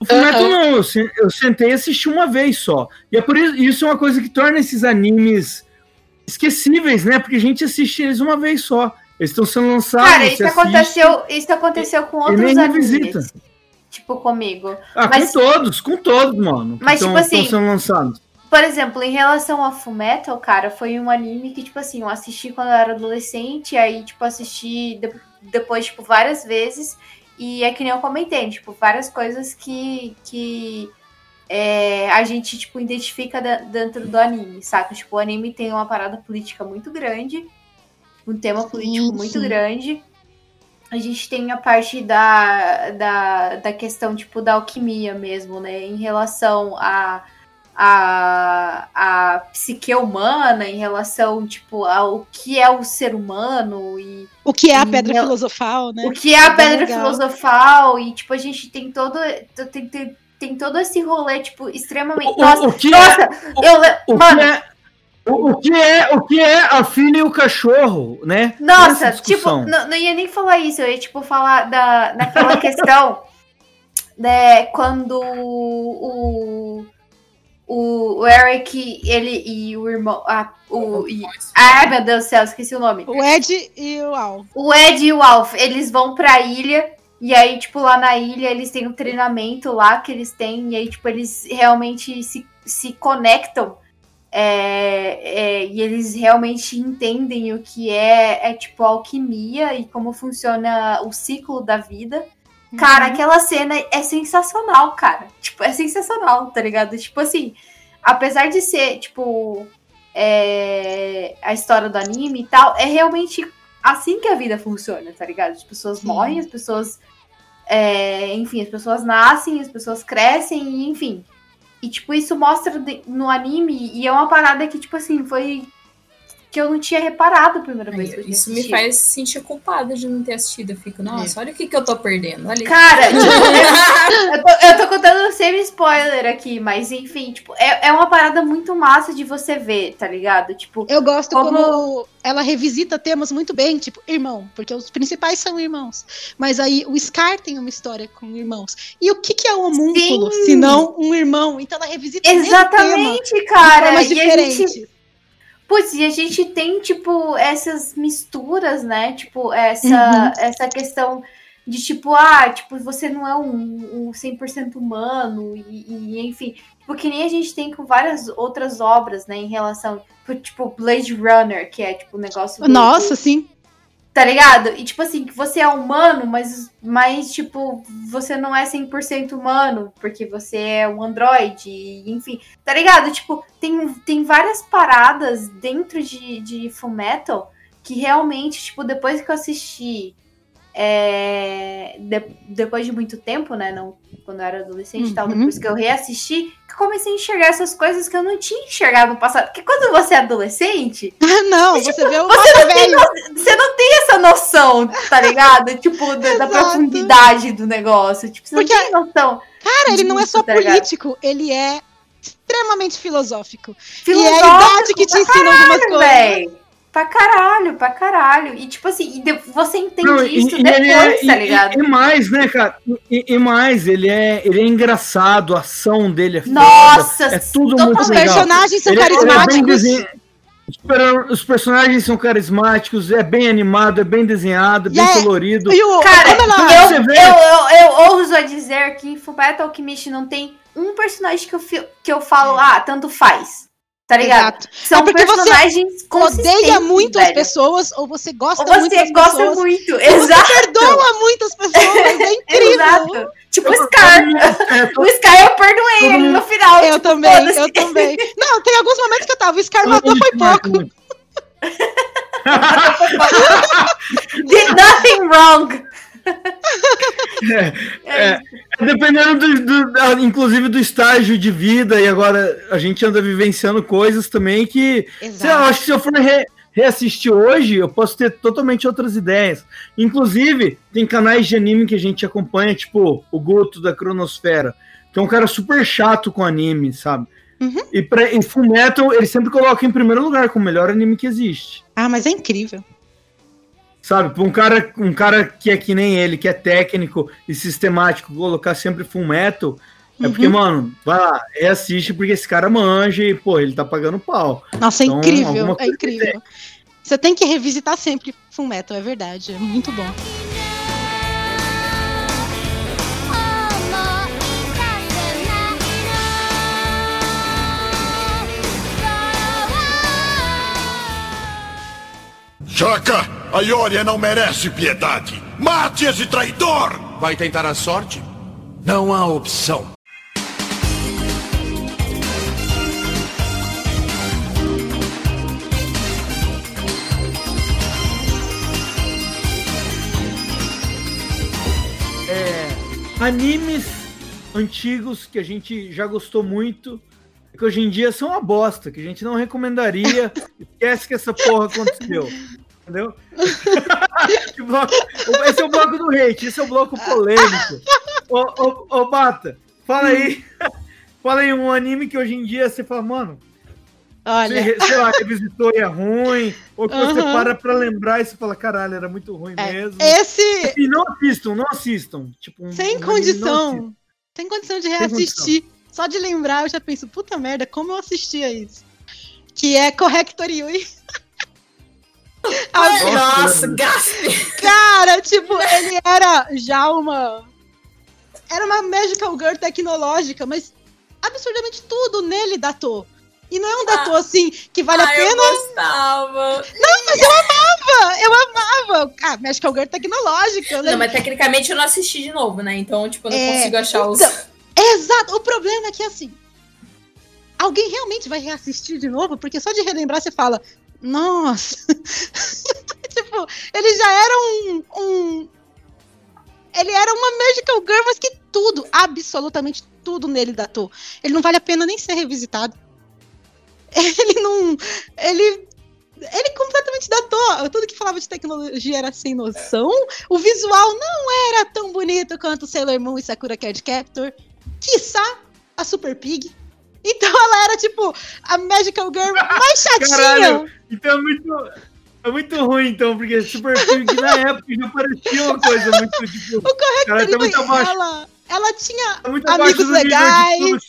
O Fullmetal uhum. não, eu, sentei e assisti uma vez só. E é por isso, isso é uma coisa que torna esses animes esquecíveis, né? Porque a gente assiste eles uma vez só. Eles estão sendo lançados. Cara, isso aconteceu, isso aconteceu com outros animes. Tipo, comigo. Ah, mas, com todos, com todos, mano. Mas, tipo assim. sendo lançados. Por exemplo, em relação a Fullmetal, cara, foi um anime que, tipo assim, eu assisti quando eu era adolescente, aí, tipo, assisti de, depois, tipo, várias vezes. E é que nem eu comentei, tipo, várias coisas que, que é, a gente, tipo, identifica dentro do anime, saca? Tipo, o anime tem uma parada política muito grande um tema político sim, muito sim. grande. A gente tem a parte da, da, da questão, tipo, da alquimia mesmo, né? Em relação a, a, a psique humana, em relação, tipo, ao que é o ser humano e... O que é a pedra filosofal, né? O que é a é pedra legal. filosofal e, tipo, a gente tem todo... Tem, tem, tem todo esse rolê, tipo, extremamente... O, nossa, o que nossa, é, eu... O, mano, que é o, que é, o que é a filha e o cachorro, né? Nossa, tipo, não, não, ia nem falar isso, eu ia tipo falar da, naquela questão né, quando o, o, o Eric, ele e o irmão. Ah, o, e, ah, meu Deus do céu, esqueci o nome. O Ed e o Alf. O Ed e o Alf, eles vão pra ilha. E aí, tipo, lá na ilha eles têm um treinamento lá que eles têm. E aí, tipo, eles realmente se, se conectam é, é, e eles realmente entendem o que é, é tipo alquimia e como funciona o ciclo da vida. Uhum. Cara, aquela cena é sensacional, cara. Tipo, é sensacional, tá ligado? Tipo assim, apesar de ser, tipo, é, a história do anime e tal, é realmente assim que a vida funciona, tá ligado? As pessoas Sim. morrem, as pessoas. É, enfim, as pessoas nascem, as pessoas crescem, enfim. E, tipo, isso mostra no anime e é uma parada que, tipo assim, foi que eu não tinha reparado a primeira vez. Que isso me faz sentir culpada de não ter assistido. Eu fico, nossa, é. olha o que, que eu tô perdendo. Olha Cara, tipo, eu, tô, eu tô contando sem spoiler aqui, mas enfim, tipo, é, é uma parada muito massa de você ver, tá ligado? Tipo, eu gosto como... como ela revisita temas muito bem, tipo, irmão, porque os principais são irmãos. Mas aí o Scar tem uma história com irmãos. E o que, que é um homúnculo, se não um irmão? Então ela revisita Exatamente, tema, cara. De formas diferentes. Gente Putz, e a gente tem, tipo, essas misturas, né? Tipo, essa, uhum. essa questão de tipo, ah, tipo, você não é um, um 100% humano, e, e, enfim. Porque nem a gente tem com várias outras obras, né, em relação, tipo, Blade Runner, que é, tipo, um negócio... Nossa, do, sim. Tá ligado? E, tipo assim, que você é humano, mas, mas tipo, você não é 100% humano, porque você é um androide, enfim. Tá ligado? Tipo, tem, tem várias paradas dentro de, de Fullmetal que realmente, tipo, depois que eu assisti é, de, depois de muito tempo, né? Não, quando eu era adolescente e uhum. tal, depois que eu reassisti, que eu comecei a enxergar essas coisas que eu não tinha enxergado no passado. Porque quando você é adolescente. não, você tipo, vê o você não, tem, você não tem essa noção, tá ligado? tipo, da, da, profundidade do negócio. Tipo, você Porque, não tem noção. Cara, ele não é só tá político, ele é extremamente filosófico. filosófico e é a idade que te ensina algumas coisas. Véio. Pra caralho, pra caralho. E tipo assim, você entende Não, isso e, depois, é, tá ligado? E, e, mais, né, cara? E, e, mais, ele é, ele é engraçado, a ação dele é Nossa, foda, é tudo muito Os personagens são ele, carismáticos. Ele é os personagens são carismáticos, é bem animado, é bem desenhado, é bem yeah. colorido. O, cara, eu, eu, eu, eu, ouso a dizer que em Fullmetal Alchemist não tem um personagem que eu, que eu falo, ah, tanto faz. Tá ligado? Exato. São é personagens você odeia muito velho. as pessoas ou você gosta ou você muito das gosta pessoas. muito. Exato. Você perdoa muitas pessoas. É incrível. Exato. Tipo o Scar. o Scar eu perdoei ele no final. Eu tipo, também, eu também. Não, tem alguns momentos que eu tava. O Scar matou foi pouco. Did nothing wrong. É, é, dependendo do, do, inclusive do estágio de vida, e agora a gente anda vivenciando coisas também que sei eu acho que se eu for re, reassistir hoje, eu posso ter totalmente outras ideias. Inclusive, tem canais de anime que a gente acompanha, tipo o Goto da Cronosfera, que é um cara super chato com anime, sabe? Uhum. E, pra, e Fullmetal, ele sempre coloca em primeiro lugar como o melhor anime que existe. Ah, mas é incrível. Sabe, um cara, um cara que é que nem ele, que é técnico e sistemático, colocar sempre full metal, é porque, uhum. mano, vai lá, reassiste porque esse cara manja e, pô, ele tá pagando pau. Nossa, é então, é incrível, é incrível. Você tem que revisitar sempre Full Metal, é verdade, é muito bom. Chaka! A Ioria não merece piedade. Mate esse traidor! Vai tentar a sorte? Não há opção. É, animes antigos que a gente já gostou muito, que hoje em dia são uma bosta, que a gente não recomendaria. Esquece que essa porra aconteceu. Entendeu? esse é o bloco do hate, esse é o bloco polêmico. Ô, ô, ô Bata, fala aí. fala aí um anime que hoje em dia você fala, mano. Olha. Você, sei lá, revisitou e é ruim. Ou que uhum. você para pra lembrar e você fala, caralho, era muito ruim é, mesmo. Esse. E não assistam, não assistam. Tipo, um, Sem um condição. Sem condição de reassistir. Condição. Só de lembrar, eu já penso, puta merda, como eu assistia isso? Que é Corrector Yui. Ai, nossa, gaspe! Cara, tipo, ele era já uma. Era uma Magical Girl tecnológica, mas absurdamente tudo nele datou. E não é um dator ah, assim que vale ah, a pena. Eu gostava. Não, mas eu amava! Eu amava! Ah, Magical Girl tecnológica. Não, mas tecnicamente eu não assisti de novo, né? Então, tipo, eu não é, consigo achar então, os. Exato! O problema é que assim. Alguém realmente vai reassistir de novo? Porque só de relembrar você fala, nossa! tipo, ele já era um, um. Ele era uma Magical Girl, mas que tudo, absolutamente tudo nele datou. Ele não vale a pena nem ser revisitado. Ele não. Ele. Ele completamente datou. Tudo que falava de tecnologia era sem noção. O visual não era tão bonito quanto Sailor Moon e Sakura Card Captor. Quiçá a Super Pig. Então ela era tipo a Magical Girl mais chatinha. Caralho, então é muito. É muito ruim, então, porque Super Pig na época já parecia uma coisa muito tipo. O correto tá muito abaixo, ela, ela tinha tá amigos legais.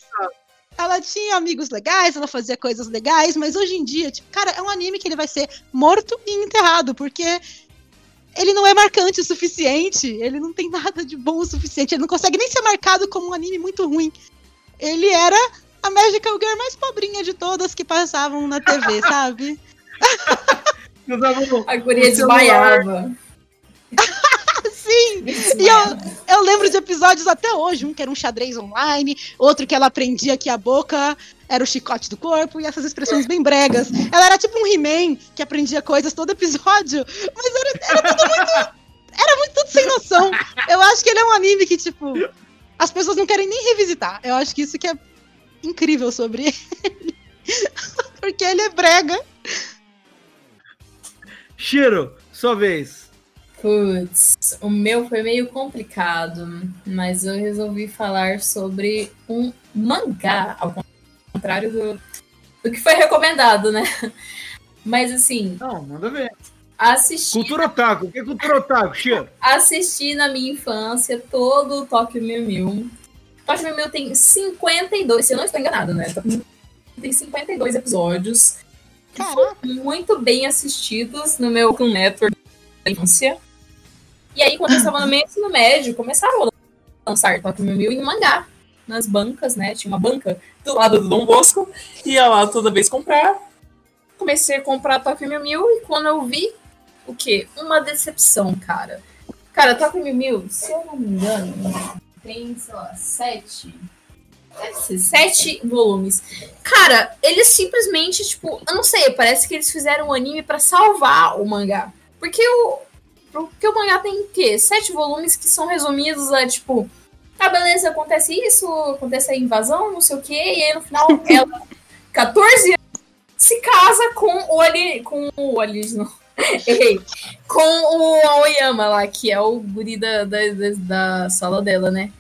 Ela tinha amigos legais, ela fazia coisas legais, mas hoje em dia, tipo, cara, é um anime que ele vai ser morto e enterrado, porque ele não é marcante o suficiente. Ele não tem nada de bom o suficiente. Ele não consegue nem ser marcado como um anime muito ruim. Ele era a Magical Girl mais pobrinha de todas que passavam na TV, sabe? a guria desmaiava. Sim! E eu, eu lembro de episódios até hoje, um que era um xadrez online, outro que ela aprendia que a boca era o chicote do corpo, e essas expressões bem bregas. Ela era tipo um He-Man que aprendia coisas todo episódio, mas era, era tudo muito. Era muito tudo sem noção. Eu acho que ele é um anime que, tipo, as pessoas não querem nem revisitar. Eu acho que isso que é incrível sobre ele. Porque ele é brega. Shiro, sua vez. Putz, o meu foi meio complicado, mas eu resolvi falar sobre um mangá, ao contrário do, do que foi recomendado, né? Mas assim. Não, manda ver. Assisti. Cultura Otaku, o que é Cultura Otaku, Shiro? Assisti na minha infância todo o Tokyo Mew Mew. Mew Mew tem 52, se eu não estou enganada, né? Tem 52 episódios. Foram muito bem assistidos no meu Network da infância. E aí, quando eu estava no meio ensino médio, começaram a lançar Mew Mew em mangá. Nas bancas, né? Tinha uma banca do lado do Dom Bosco. Ia lá toda vez comprar. Comecei a comprar Tokyo Mew Mew e quando eu vi, o quê? Uma decepção, cara. Cara, Tokyo Mew Mew, se eu não me engano, tem, sei lá, sete... Deve ser sete volumes. Cara, eles simplesmente, tipo, eu não sei, parece que eles fizeram um anime para salvar o mangá. Porque o, porque o mangá tem o quê? Sete volumes que são resumidos a, tipo, ah, beleza, acontece isso, acontece a invasão, não sei o quê, e aí no final ela, 14 anos, se casa com o ali, com o alienígena. Errei. Com o Aoyama lá, que é o guri da, da, da sala dela, né?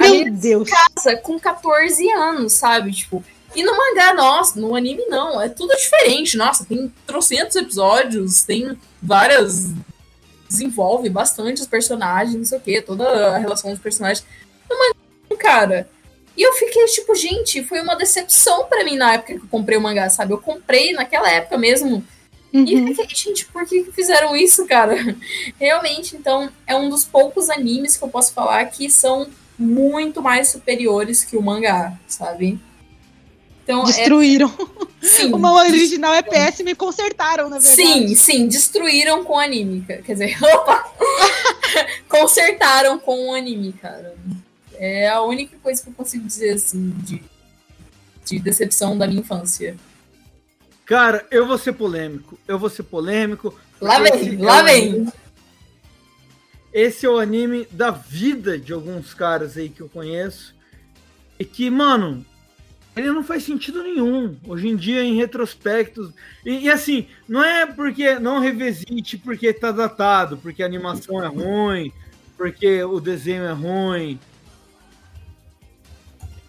Meu Deus! Casa com 14 anos, sabe? Tipo, e no mangá, nossa, no anime não, é tudo diferente. Nossa, tem trocentos episódios, tem várias desenvolve bastante os personagens, não sei o que, toda a relação dos personagens. Mas, cara. E eu fiquei tipo, gente, foi uma decepção para mim na época que eu comprei o mangá, sabe? Eu comprei naquela época mesmo. Uhum. E fiquei, gente, por que fizeram isso, cara? Realmente, então, é um dos poucos animes que eu posso falar que são muito mais superiores que o mangá, sabe? Então, destruíram. É... Sim, o mangá original é péssimo e consertaram, na verdade. Sim, sim, destruíram com o anime. Quer dizer, opa! consertaram com o anime, cara. É a única coisa que eu consigo dizer, assim, de, de decepção da minha infância. Cara, eu vou ser polêmico. Eu vou ser polêmico. Lá vem, lá é vem. Esse é o anime da vida de alguns caras aí que eu conheço. E que, mano, ele não faz sentido nenhum. Hoje em dia, em retrospectos. E, e, assim, não é porque não revisite porque tá datado, porque a animação é ruim, porque o desenho é ruim.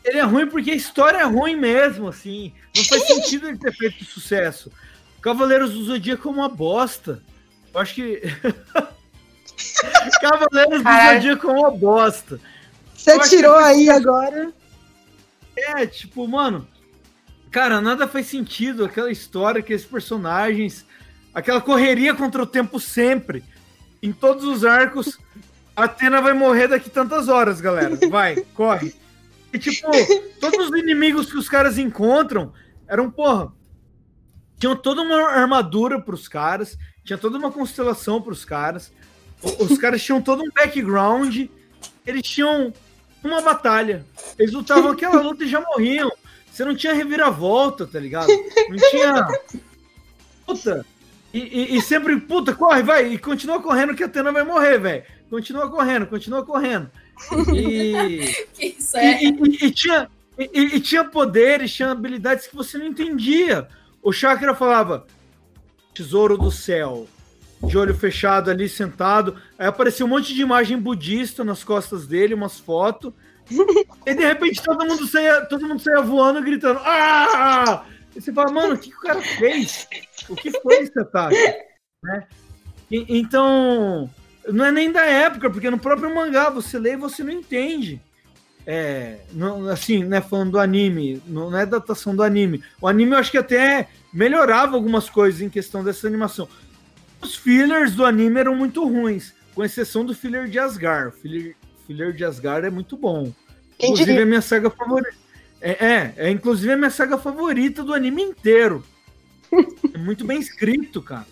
Ele é ruim porque a história é ruim mesmo, assim. Não faz sentido ele ter feito sucesso. Cavaleiros do Zodíaco é uma bosta. Eu acho que. Cavaleiros Caralho. do Zodíaco é uma bosta. Você tirou aí agora. É, tipo, mano, cara, nada faz sentido. Aquela história, aqueles personagens, aquela correria contra o tempo sempre. Em todos os arcos, a Atena vai morrer daqui tantas horas, galera. Vai, corre. E, tipo, todos os inimigos que os caras encontram eram, porra, tinham toda uma armadura pros caras, tinha toda uma constelação pros caras. Os caras tinham todo um background, eles tinham uma batalha. Eles lutavam aquela luta e já morriam. Você não tinha reviravolta, tá ligado? Não tinha. Puta! E, e, e, sempre, puta, corre, vai, e continua correndo que a Atena vai morrer, velho. Continua correndo, continua correndo. E. Isso é. E, e, tinha, e, tinha poderes, tinha habilidades que você não entendia. O Chakra falava: Tesouro do céu, de olho fechado ali, sentado. Aí apareceu um monte de imagem budista nas costas dele, umas fotos. e de repente todo mundo saia, todo mundo saia voando, gritando. Ah! E você fala, mano, o que, que o cara fez? O que foi esse ataque? Né? E, então, não é nem da época, porque no próprio mangá você lê e você não entende. É, não, assim, né, falando do anime, não é datação do anime. O anime eu acho que até melhorava algumas coisas em questão dessa animação. Os fillers do anime eram muito ruins, com exceção do filler de Asgard. O filler, filler de Asgard é muito bom. Quem inclusive diria? é minha saga favorita. É, é, é inclusive a minha saga favorita do anime inteiro. É muito bem escrito, cara.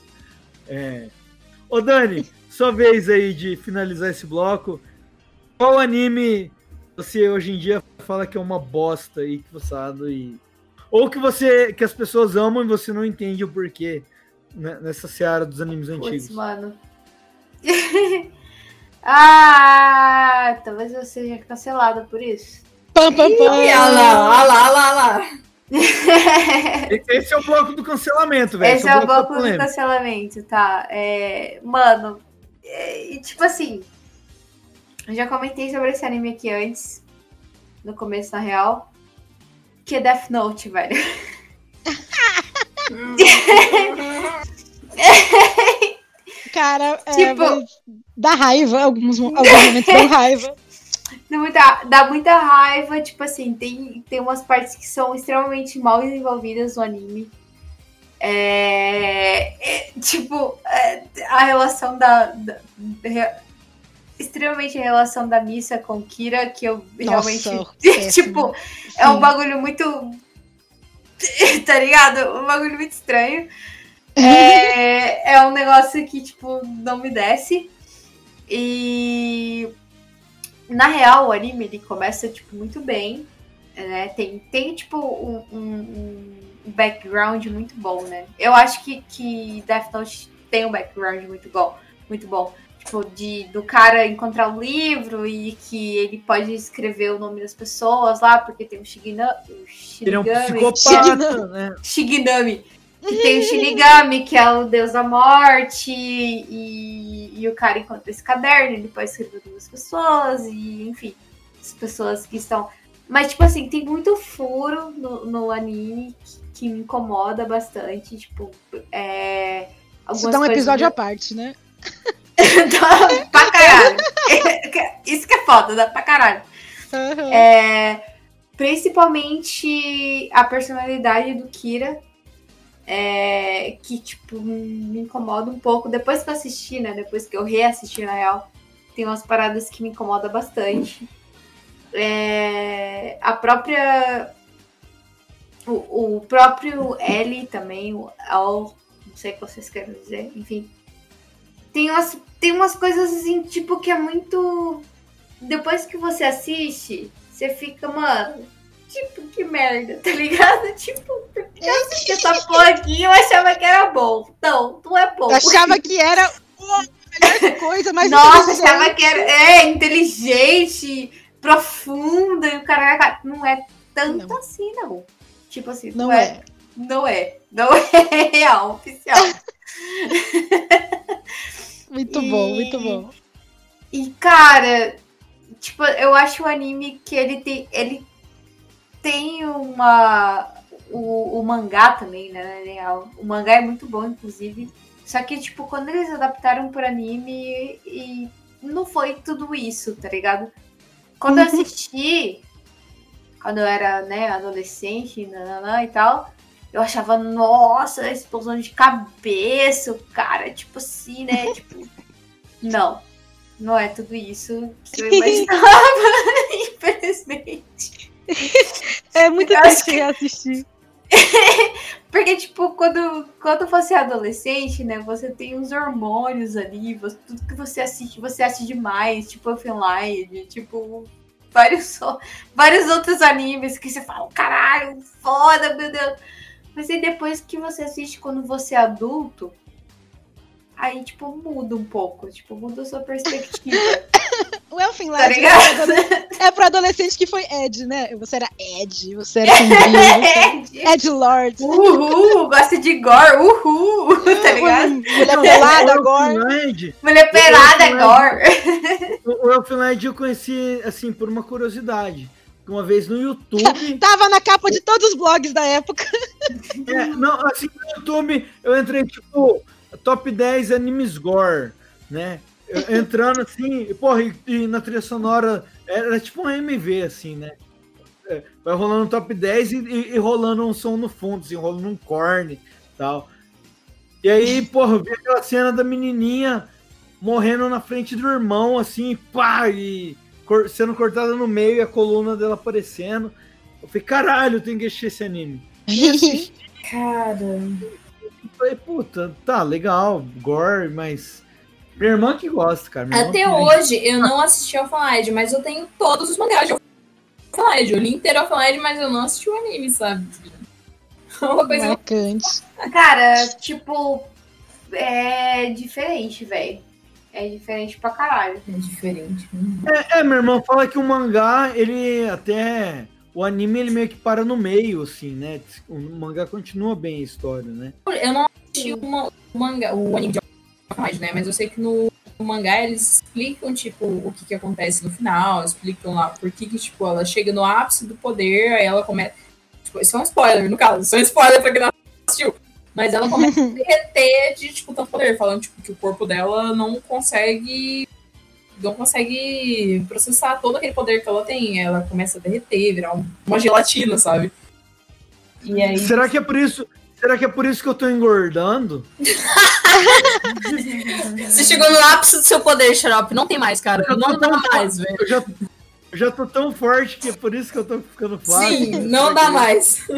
É. Ô Dani, sua vez aí de finalizar esse bloco. Qual anime você hoje em dia fala que é uma bosta aí que você sabe e ou que você que as pessoas amam e você não entende o porquê né, nessa seara dos animes antigos? Putz, mano. ah, talvez eu seja cancelada por isso. Pam, pam, pam. Olha lá, olha lá, olha lá. Esse é o bloco do cancelamento, velho. Esse é o bloco do polêmica. cancelamento, tá? É, mano, é, e tipo assim, eu já comentei sobre esse anime aqui antes, no começo, na real, que é Death Note, velho. Cara, é, Tipo- dá raiva, alguns, alguns momentos dão raiva. Dá muita, dá muita raiva, tipo assim, tem, tem umas partes que são extremamente mal desenvolvidas no anime. É, é, tipo, é, a relação da, da- re- extremamente a relação da Missa com Kira, que eu realmente. péssimo. tipo, é um bagulho muito. tá ligado? Um bagulho muito estranho. É, é um negócio que, tipo, não me desce. E. Na real, o anime ele começa, tipo, muito bem. Né? Tem, tem tipo, um, um- um background muito bom, né? Eu acho que, que Death Note tem um background muito bom. Muito bom. Tipo, de, do cara encontrar um livro e que ele pode escrever o nome das pessoas lá, porque tem o Shigina, o Ele é um Shinigami. psicopata, né? Shiginami. Que tem o Shinigami, que é o deus da morte, e, e o cara encontra esse caderno, ele pode escrever duas pessoas, e enfim, as pessoas que estão. Mas, tipo assim, tem muito furo no, no anime que, que me incomoda bastante. Tipo, é. Isso dá um episódio à parte, né? Dá pra caralho. Isso que é foda, dá pra caralho. Aham. É, principalmente a personalidade do Kira. é, que, tipo, me incomoda um pouco. Depois que eu assisti, né? Depois que eu reassisti, na real, tem umas paradas que me incomodam bastante. É, a própria. O, o próprio L também, o L, não sei o que vocês querem dizer, enfim. Tem umas, tem umas coisas assim, tipo, que é muito. Depois que você assiste, você fica, mano, tipo, que merda, tá ligado? Tipo, porque eu assisti essa porra aqui eu achava que era bom. Não, não é bom. Eu achava que era a melhor coisa, mas Nossa, inteligente. achava que era é, inteligente, profunda, e o cara não é tanto Não. assim, não. Tipo assim, Não é. Não é. Não é real, oficial. Muito E- bom, muito bom. E, cara, tipo, eu acho o anime que ele tem. Ele tem uma. O, o mangá também, né? real. O mangá é muito bom, inclusive. Só que, tipo, quando eles adaptaram pro anime, e não foi tudo isso, tá ligado? Quando eu assisti, quando eu era, né, adolescente, nananã e tal, eu achava, nossa, explosão de cabeça, o cara, tipo assim, né? Tipo, não. Não é tudo isso que eu imaginava, infelizmente. É muito Eu triste reassistir. Porque, tipo, quando, quando você é adolescente, né, você tem os hormônios ali, você- tudo que você assiste, você assiste demais, tipo Offline, tipo, vários, vários outros animes que você fala, caralho, foda, meu Deus. Mas aí depois que você assiste quando você é adulto, aí, tipo, muda um pouco, tipo, muda a sua perspectiva. O Elfin Tá Light ligado? é, é pro adolescente que foi Ed, né? Você era Ed, você era sombrio, você Ed Lord. Uhul, gosta de gore, uhul, tá ligado? Mulher pelada. Elfenlight- Mulher pelada, gore. O o Elfenlight eu conheci, assim, por uma curiosidade. Uma vez no YouTube. Tava na capa de todos os blogs da época. É, não, assim, no YouTube eu entrei, tipo, top 10 animes gore, né? Eu- entrando assim, porra, e, e na trilha sonora era tipo um MV, assim, né? É, vai rolando top 10 e, e- e rolando um som no fundo, assim, rolando um corne e tal. E aí, porra, eu vi aquela cena da menininha morrendo na frente do irmão, assim, pá, e sendo cortada no meio e a coluna dela aparecendo. Eu falei, caralho, eu tenho que assistir esse anime. Cara. Eu falei, puta, tá, legal, gore, mas. Minha irmã que gosta, cara. Minha Até hoje eu não assisti ao Fanlight, mas eu tenho todos os mangás de Fanlight. Eu li inteiro ao Fanlight, mas eu não assisti o anime, sabe? Uma coisa Marcante. Cara, tipo, é diferente, velho. É diferente pra caralho. É diferente. É, é, meu irmão fala que o mangá, ele até. O anime, ele meio que para no meio, assim, né? O mangá continua bem a história, né? Eu não assisti o, ma- o mangá, o anime de mais, né? Mas eu sei que no, no mangá eles explicam, tipo, o que, que acontece no final, explicam lá por que, que, tipo, ela chega no ápice do poder, aí ela começa. Tipo, isso é um spoiler, no caso, isso é um spoiler pra quem não assistiu. Mas ela começa a derreter de, tipo, tanto poder, falando, tipo, que o corpo dela não consegue. Não consegue processar todo aquele poder que ela tem. Ela começa a derreter, virar um- uma gelatina, sabe? E aí. Será que é por isso. Será que é por isso que eu tô engordando? Você chegou no ápice do seu poder, Xarope. Não tem mais, cara. Eu Não dá mais, velho. Eu já, eu já tô tão forte que é por isso que eu tô ficando fácil. Sim, não dá mais.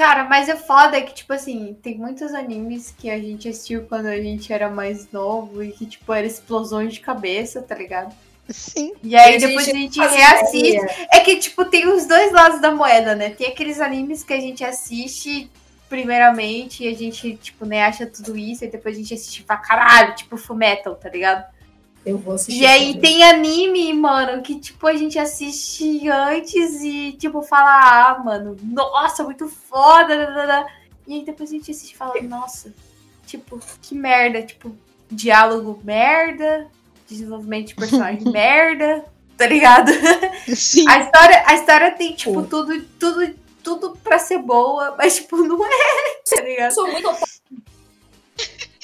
Cara, mas é foda que, tipo assim, tem muitos animes que a gente assistiu quando a gente era mais novo e que, tipo, era explosões de cabeça, tá ligado? Sim. E aí E a depois a gente gente fazia reassiste. ideia. É que, tipo, tem os dois lados da moeda, né? Tem aqueles animes que a gente assiste primeiramente e a gente, tipo, né, acha tudo isso, e depois a gente assiste pra caralho, tipo Fullmetal, tá ligado? Eu vou assistir. E aí também. tem anime, mano, que tipo a gente assiste antes e tipo fala, ah, mano, nossa, muito foda. da, da, da. E aí depois a gente assiste e fala, nossa, tipo, que merda, tipo, diálogo merda, desenvolvimento de personagem merda, tá ligado? Sim. A história, a história tem, tipo, Pô. tudo, tudo, tudo pra ser boa, mas tipo, não é, tá Eu ligado? sou muito.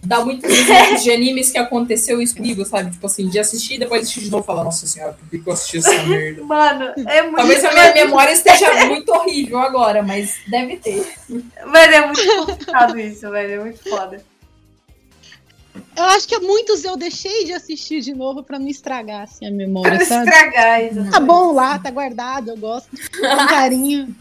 Dá muitos exemplos de animes que aconteceu isso comigo, sabe? Tipo assim, de assistir e depois assistir de novo e falar, nossa senhora, por que eu assisti essa merda? Mano, é muito Talvez a minha memória esteja muito horrível agora, mas deve ter. Mano, é muito complicado isso, velho. É muito foda. Eu acho que muitos eu deixei de assistir de novo pra não estragar assim, a memória, Pra sabe? estragar isso. Tá bom lá, tá guardado, eu gosto. Com carinho.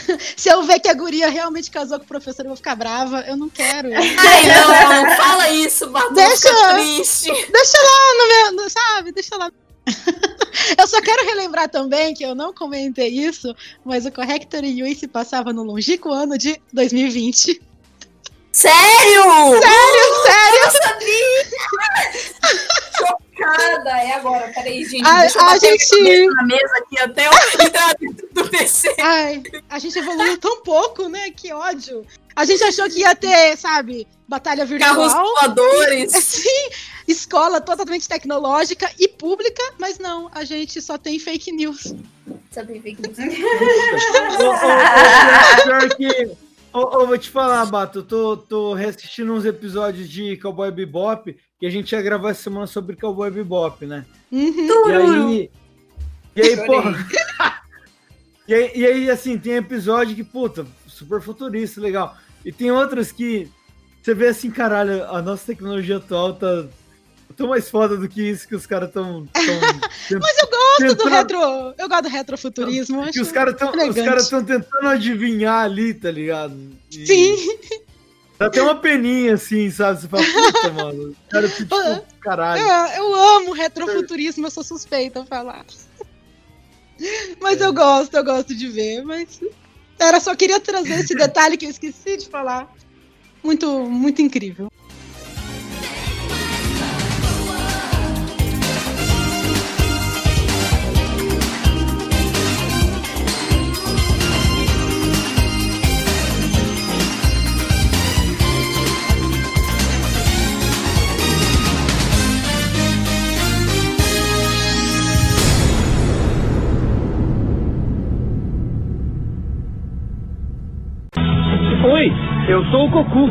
Se eu ver que a guria realmente casou com o professor, eu vou ficar brava. Eu não quero. Ai, não, fala isso, Batom, Deixa- triste. Deixa lá no meu. Sabe? Deixa lá. Eu só quero relembrar também que eu não comentei isso, mas o Corrector Yui se passava no longínquo ano de 2020. Sério? Sério, sério! Eu sabia! Chocada! É agora, peraí, gente. A- deixa eu a gente- na mesa aqui até eu entrar dentro do PC. Ai, a gente evoluiu tão pouco, né? Que ódio. A gente achou que ia ter, sabe, batalha Carros virtual. voadores. Sim, escola totalmente tecnológica e pública, mas não, a gente só tem fake news. Sabe, fake news. Ô, vou te falar, Bato, eu tô, tô reassistindo uns episódios de Cowboy Bebop, que a gente ia gravar essa semana sobre Cowboy Bebop, né? Uhum. E aí. E aí, Chorei. porra. e, aí, e aí, assim, tem episódio que, puta, super futurista, legal. E tem outros que você vê assim, caralho, a nossa tecnologia atual tá tão mais foda do que isso que os caras tão. tão Mas eu gosto do Tentando- retro. Eu gosto do retrofuturismo. que os caras estão cara tentando adivinhar ali, tá ligado? E Sim, Dá até uma peninha assim, sabe? Você fala, puta, mano. Cara, tipo, Ah. caralho. eu, eu amo retrofuturismo, eu sou suspeita a falar. Mas eu gosto, eu gosto de ver, mas. Era só queria trazer esse detalhe que eu esqueci de falar. Muito, muito incrível. Eu sou o Goku.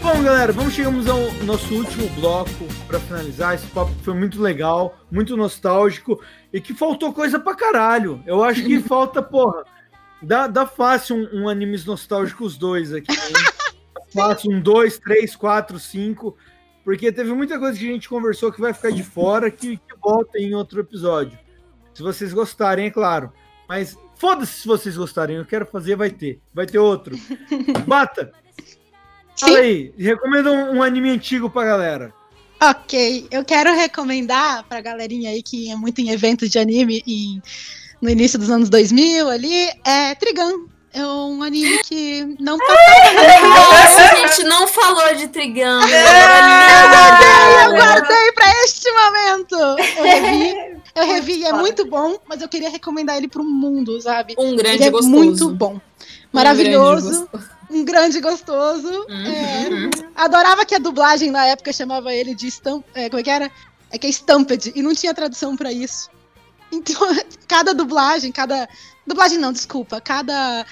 Bom, galera, vamos chegamos ao nosso último bloco para finalizar. Esse papo foi muito legal, muito nostálgico e que faltou coisa pra caralho. Eu acho que falta, porra dá, dá fácil um, um animes nostálgicos dois aqui. fácil um dois, três, quatro, cinco, porque teve muita coisa que a gente conversou que vai ficar de fora que, que volta em outro episódio. Se vocês gostarem, é claro. Mas foda-se se vocês gostarem, eu quero fazer, vai ter. Vai ter outro. Bata! Fala aí, recomenda um, um anime antigo pra galera. Ok, eu quero recomendar pra galerinha aí que é muito em eventos de anime em, no início dos anos 2000 ali, é Trigun. É um anime que não passava. Nossa, a gente não falou de Trigun. Eu guardei pra este momento. Eu revi, eu revi e é muito bom, mas eu queria recomendar ele pro mundo, sabe? Um grande ele é gostoso. muito bom. Maravilhoso. Um grande gostoso. Um grande gostoso. Uhum. É, adorava que a dublagem na época chamava ele de Stamp. É, como é que era? É que é Stamped, e não tinha tradução pra isso. Então, cada dublagem, cada. Dublagem não, desculpa. Cada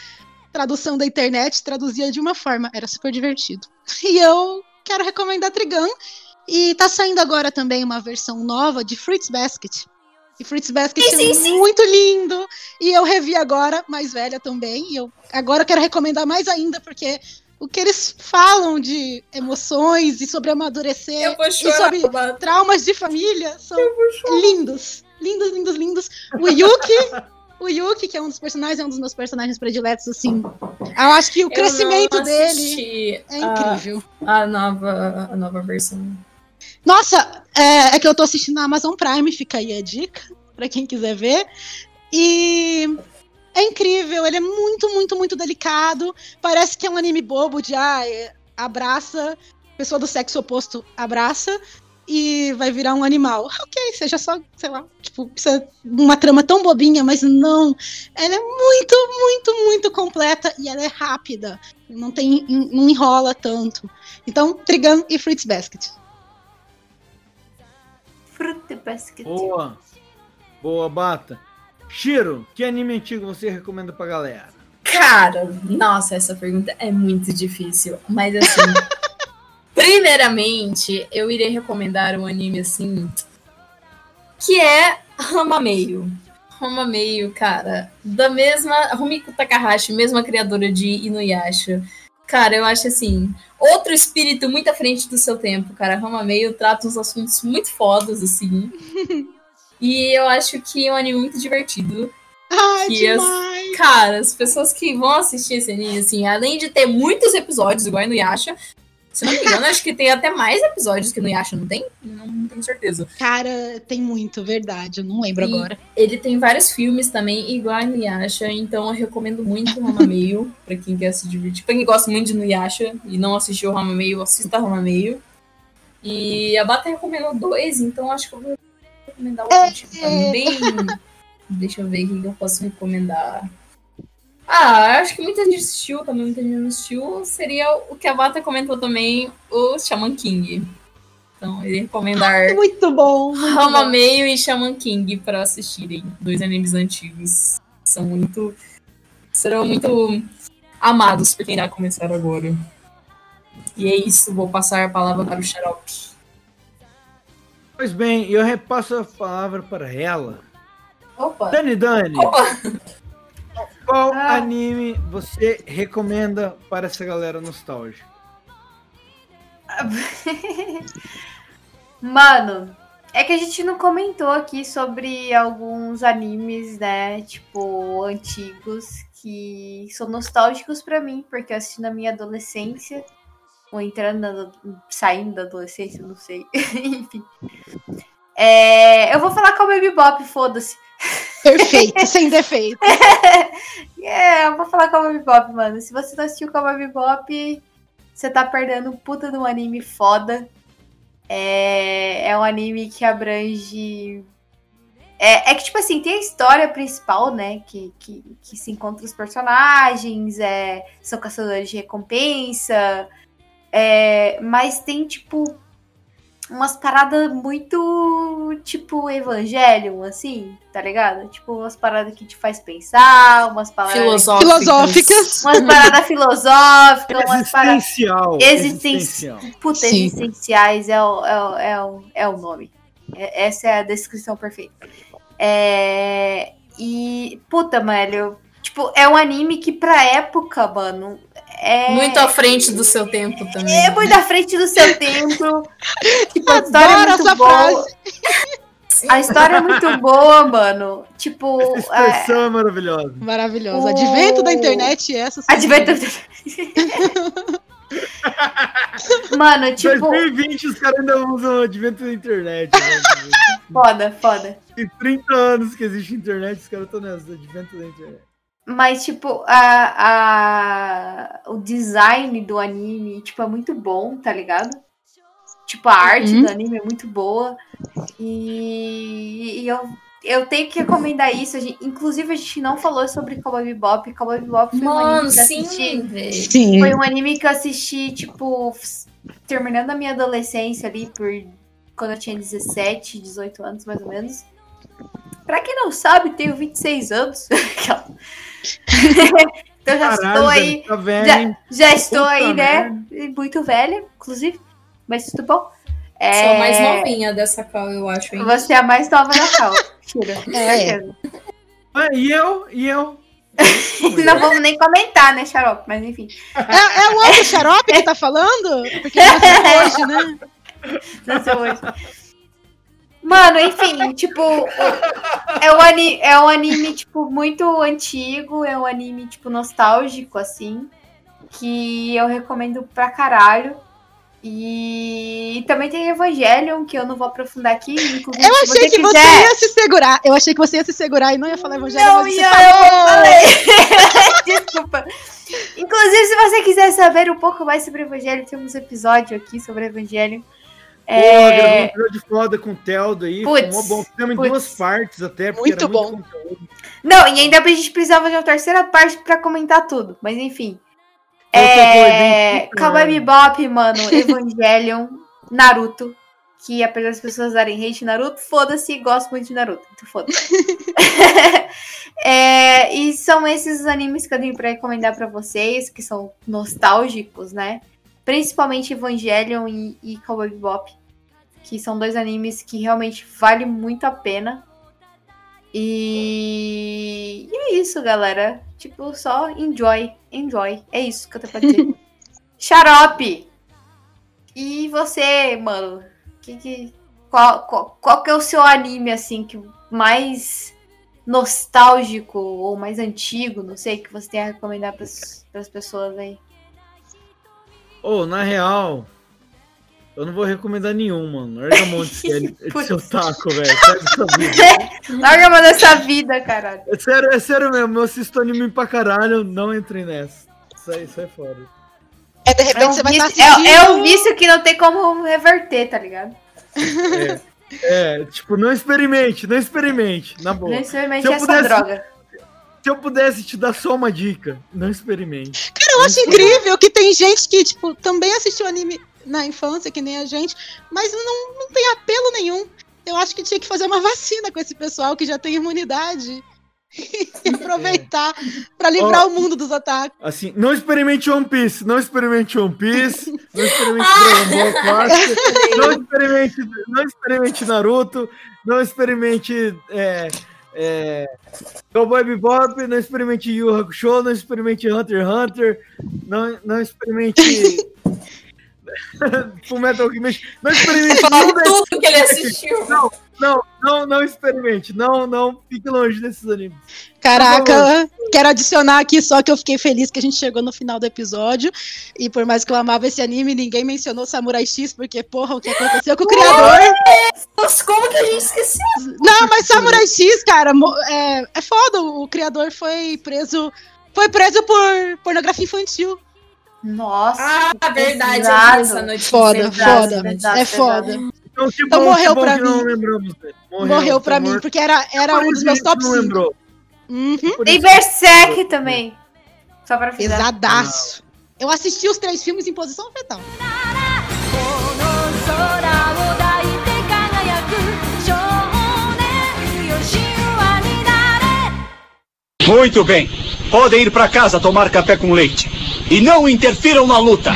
tradução da internet traduzia de uma forma. Era super divertido. E eu quero recomendar Trigun. E tá saindo agora também uma versão nova de Fruits Basket. E Fruits Basket Sim, é sim, sim. muito lindo. E eu revi agora, mais velha também. E eu agora quero recomendar mais ainda, porque o que eles falam de emoções e sobre amadurecer e sobre traumas de família são lindos. Lindos, lindos, lindos. O Yuki, o Yuki, que é um dos personagens, é um dos meus personagens prediletos, assim. Eu acho que o Eu crescimento dele é a- incrível. A, nova, a nova versão. Nossa, é, é que eu tô assistindo na Amazon Prime, fica aí a dica, pra quem quiser ver. E é incrível, ele é muito, muito, muito delicado. Parece que é um anime bobo de ah, abraça, pessoa do sexo oposto abraça e vai virar um animal. Ok, seja só, sei lá, tipo, uma trama tão bobinha, mas não. Ela é muito, muito, muito completa e ela é rápida. Não tem, não enrola tanto. Então, Trigun e Fruits Basket. Fruit Basket. Boa. Boa, Bata. Shiro, que anime antigo você recomenda pra galera? Cara, nossa, essa pergunta é muito difícil. Mas assim, primeiramente, eu irei recomendar um anime assim que é Ramameio. Ramameio, cara, da mesma Rumiko Takahashi, mesma criadora de Inuyasha. Cara, eu acho assim, outro espírito muito à frente do seu tempo, cara. Ramameio trata uns assuntos muito fodas assim. e eu acho que é um anime muito divertido. Ai, que as-! Cara, as pessoas que vão assistir esse anime, assim, além de ter muitos episódios, igual no Yasha, se não me engano, acho que tem até mais episódios que no Yasha, não tem? Não, não tenho certeza. Cara, tem muito, verdade. Eu não lembro E agora. Ele tem vários filmes também, igual no Yasha, então eu recomendo muito Ramameio, pra quem quer se divertir. Pra quem gosta muito de Nuyasha e não assistiu Ramameio, assista Ramameio. E a Bata recomendou dois, então acho que eu vou recomendar o último também. Deixa eu ver o que eu posso recomendar. Ah, acho que muita gente assistiu, também muita gente não assistiu. Seria o que a Bata comentou também, o Shaman King. Então, ia recomendar Muito bom. Rama. Meio e Shaman King para assistirem. Dois animes antigos. São muito. Serão muito amados por quem irá começar agora. E é isso, vou passar a palavra para o Xarope. Pois bem, eu repasso a palavra para ela. Opa! Dani Dani, qual Ah. anime você recomenda para essa galera nostálgica? Mano, é que a gente não comentou aqui sobre alguns animes, né? Tipo, antigos que são nostálgicos pra mim, porque eu assisti na minha adolescência. Ou entrando, na, saindo da adolescência, não sei. Enfim. É, eu vou falar com o Baby Bop, foda-se. Perfeito, sem defeito. É, eu vou falar com a Baby Bop, mano. Se você não assistiu com a Baby Bop, você tá perdendo puta de um anime foda. É, é um anime que abrange. É, é que, tipo assim, tem a história principal, né? Que, que, que se encontra os personagens, é, são caçadores de recompensa. é, mas tem, tipo. Umas paradas muito tipo Evangelion, assim, tá ligado? Tipo, umas paradas que te faz pensar, umas paradas Filosóficas. Filosóficas. umas paradas filosóficas, umas paradas Existencial. existencial. existencial. Puta, Sim. existenciais é o, é, o, é, o, é o nome. É- essa é a descrição perfeita. É, e, puta, mano, tipo, é um anime que pra época, mano, é... Muito à frente do seu tempo também. É muito à frente do seu tempo. Tipo, a história é Adoro muito essa boa. frase. A história é muito boa, mano. Tipo, Essa é, expressão é maravilhosa. Maravilhosa. O- Advento da internet, essa. sim. advento. Mano, tipo, 2020 os caras ainda usam o advento da internet. Né? foda, foda. Tem 30 anos que existe internet, os caras estão nessa, advento da internet. Mas, tipo, a, a, o design do anime, tipo, é muito bom, tá ligado? Tipo, a arte Uhum. do anime é muito boa. E, e eu, eu tenho que recomendar isso. A gente- inclusive, a gente não falou sobre Cowboy Bebop. Cowboy Bebop foi um anime que eu assisti. Sim. Foi um anime que eu assisti, tipo, terminando a minha adolescência ali, por quando eu tinha 17, 18 anos, mais ou menos. Pra quem não sabe, tenho 26 anos. Então já estou Caralho, aí. velho, tá Já, já estou Puta aí, né? Muito velha, inclusive. Mas tudo bom. É, Sou a mais novinha dessa cal, eu acho, hein? Você é a mais nova da cal. Tira. É. Ah, e eu? E eu? Não vamos nem comentar, né, Xarope? Mas enfim. É, é o outro xarope que tá falando? Porque nasceu hoje, né? Nasceu hoje. Mano, enfim, tipo, é um, ani é um anime, tipo, muito antigo, é um anime, tipo, nostálgico, assim, que eu recomendo pra caralho. E, também tem Evangelion, que eu não vou aprofundar aqui. Eu achei que você quiser- ia se segurar. Eu achei que você ia se segurar e não ia falar evangelho. Não, você ia, eu falei. Desculpa. Inclusive, se você quiser saber um pouco mais sobre Evangelho, temos um episódio aqui sobre Evangelho. Pô, um É... episódio foda com o Teldo aí. Putz, bom. Fizemos em duas partes até, porque Muito bom. muito. Não, e ainda a gente precisava de uma terceira parte pra comentar tudo. Mas enfim. É... Cowboy Bebop, mano. Evangelion. Naruto. Que apesar das pessoas darem hate Naruto, foda-se, gosto muito de Naruto. Então foda-se. É, e são esses os animes que eu tenho pra recomendar pra vocês, que são nostálgicos, né? Principalmente Evangelion e, e Cowboy Bebop. Que são dois animes que realmente valem muito a pena. E... e é isso, galera. Tipo, só enjoy, enjoy. É isso que eu tenho pra dizer. Xarope! E você, mano? Que, que, qual, qual, qual que é o seu anime, assim, que mais nostálgico ou mais antigo, não sei, que você tem a recomendar pras, pras pessoas aí? Ô, na real, eu não vou recomendar nenhum, mano. Larga a mão de ser- de Putz. seu taco, velho. Sai dessa vida. Larga a mão dessa vida, caralho. É sério, é sério mesmo. Eu assisto anime pra caralho, não entrei nessa. Sai, sai fora. É, de repente É um, você vai estar vício, assistindo. é, é um vício que não tem como reverter, tá ligado? É, é, tipo, não experimente, não experimente, na boa. Não experimente Se eu essa pudesse- droga. Se eu pudesse te dar só uma dica, não experimente. Cara, eu acho incrível que tem gente que, tipo, também assistiu anime na infância, que nem a gente, mas não, não tem apelo nenhum. Eu acho que tinha que fazer uma vacina com esse pessoal que já tem imunidade. E aproveitar pra livrar Ó. o mundo dos ataques. Assim, não experimente One Piece, não experimente One Piece, não experimente Dragon Ball Clássico, não experimente, não experimente Naruto, não experimente é, é, Cowboy Bebop, não experimente Yu Hakusho, não experimente Hunter x Hunter, não, não experimente Fullmetal Alchemist, não experimente desses- tudo que ele assistiu. Não, não, não, não experimente, não, não, fique longe desses animes. Caraca, quero adicionar aqui só que eu fiquei feliz que a gente chegou no final do episódio. E por mais que eu amava esse anime, ninguém mencionou Samurai X, porque, porra, o que aconteceu com o criador. Nossa, como que a gente esqueceu? Não, mas Samurai X, cara, é, é foda. O criador foi preso. Foi preso por pornografia infantil. Nossa. Ah, verdade, essa notícia. Foda, Pesado, foda. pesado, é foda então, que então bom, morreu que pra mim. Morreu, morreu pra morto. mim, porque era, era um dos meus top 5. Uhum. E Berserk também. Só pra frisar. Pesadaço. Eu assisti os três filmes em posição fetal. Muito bem. Podem ir para casa tomar café com leite. E não interfiram na luta.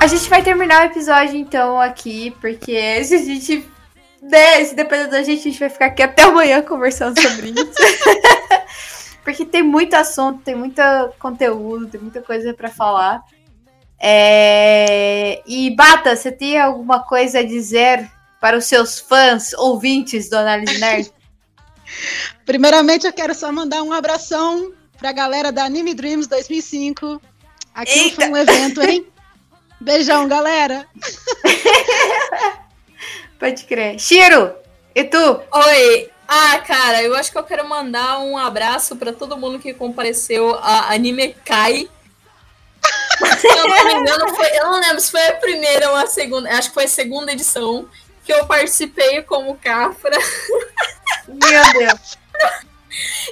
A gente vai terminar o episódio então aqui, porque se a gente. Né, se depender da gente, a gente vai ficar aqui até amanhã conversando sobre isso. porque tem muito assunto, tem muito conteúdo, tem muita coisa para falar. É... E Bata, você tem alguma coisa a dizer para os seus fãs, ouvintes do Análise Nerd? Primeiramente, eu quero só mandar um abração pra galera da Anime Dreams 2005. Aqui foi um evento, hein? Beijão, galera! Pode crer. Shiro, e tu? Oi! Ah, cara, eu acho que eu quero mandar um abraço pra todo mundo que compareceu a Anime Kai. Se eu não me engano, foi, eu não lembro se foi a primeira ou a segunda, acho que foi a segunda edição que eu participei como Cafra. Meu Deus.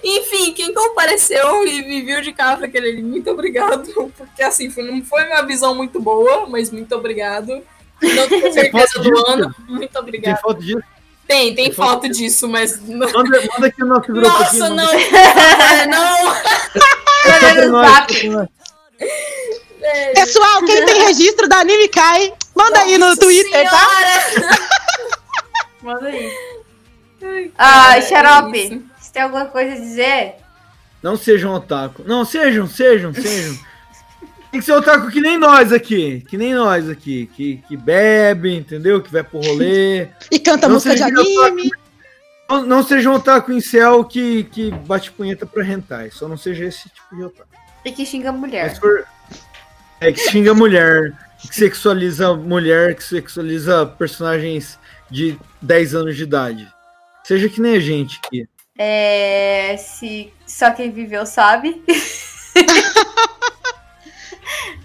Enfim, quem compareceu e me viu de Cafra, aquele ali, muito obrigado. Porque assim, foi, não foi uma visão muito boa, mas muito obrigado. Não tenho certeza foto do disso? ano. Muito Tem obrigado. foto disso? Tem, tem Tem foto foto disso, mas. não- Manda, manda aqui no nosso grupo. Nossa, não! Ah, não! Pra nós, nós. Pessoal, quem tem registro da Anime Kai, manda aí no Nossa Twitter, tá? Senhora! Manda aí. Ai, Ah, cara, é Xarope, tem alguma coisa a dizer? Não sejam otaku. Não, sejam, sejam, sejam. Tem que ser otaku que nem nós aqui. Que nem nós aqui. Que, que bebe, entendeu? Que vai pro rolê. E canta Não música de anime. Não, não sejam otaku em céu que, que bate punheta pra hentai. Só não seja esse tipo de otaku. E que xinga mulher. For- É que xinga mulher. Que sexualiza mulher. Que sexualiza personagens de 10 anos de idade. Seja que nem a gente aqui. É, se só quem viveu sabe.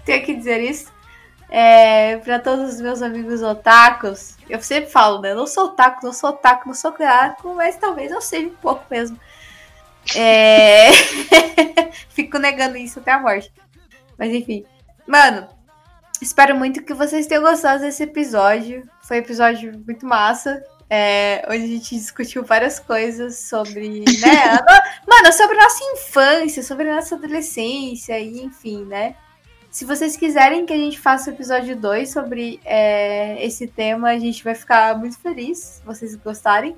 Tenho que dizer isso. É, para todos os meus amigos otakus, eu sempre falo, né? Eu não sou otaku, não sou otaku, não sou otaku, mas talvez eu seja um pouco mesmo. É... Fico negando isso até a morte. Mas enfim. Mano, espero muito que vocês tenham gostado desse episódio. Foi um episódio muito massa. É, onde a gente discutiu várias coisas sobre, né? Mano, sobre nossa infância, sobre nossa adolescência, e enfim, né? Se vocês quiserem que a gente faça o episódio 2 sobre é, esse tema, a gente vai ficar muito feliz, se vocês gostarem.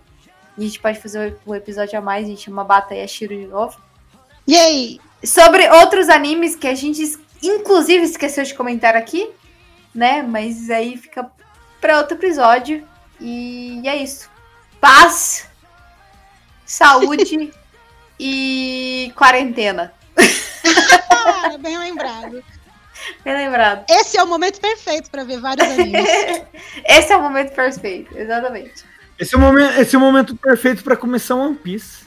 E a gente pode fazer um episódio a mais, a gente chama Bata e a Shiro de novo. Yay! Sobre outros animes que a gente, inclusive, esqueceu de comentar aqui, né? Mas aí fica para outro episódio. E é isso. Paz, saúde e quarentena. Ah, bem lembrado. Bem lembrado. Esse é o momento perfeito pra ver vários animes. Esse é o momento perfeito, exatamente. Esse é o momento, esse é o momento perfeito pra começar One Piece.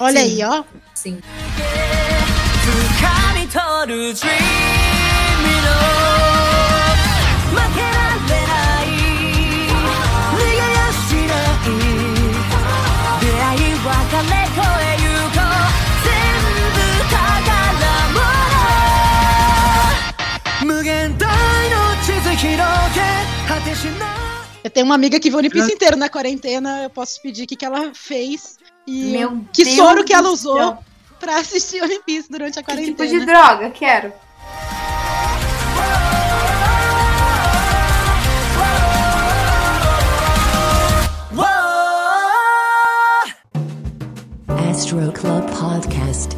Olha Sim. aí, ó. Sim. Eu tenho uma amiga que viu o One Piece inteiro na quarentena. Eu posso pedir o que, que ela fez. E Meu que Deus soro que ela usou céu. pra assistir One Piece durante a Que quarentena. tipo de droga? Quero. Astro Club Podcast.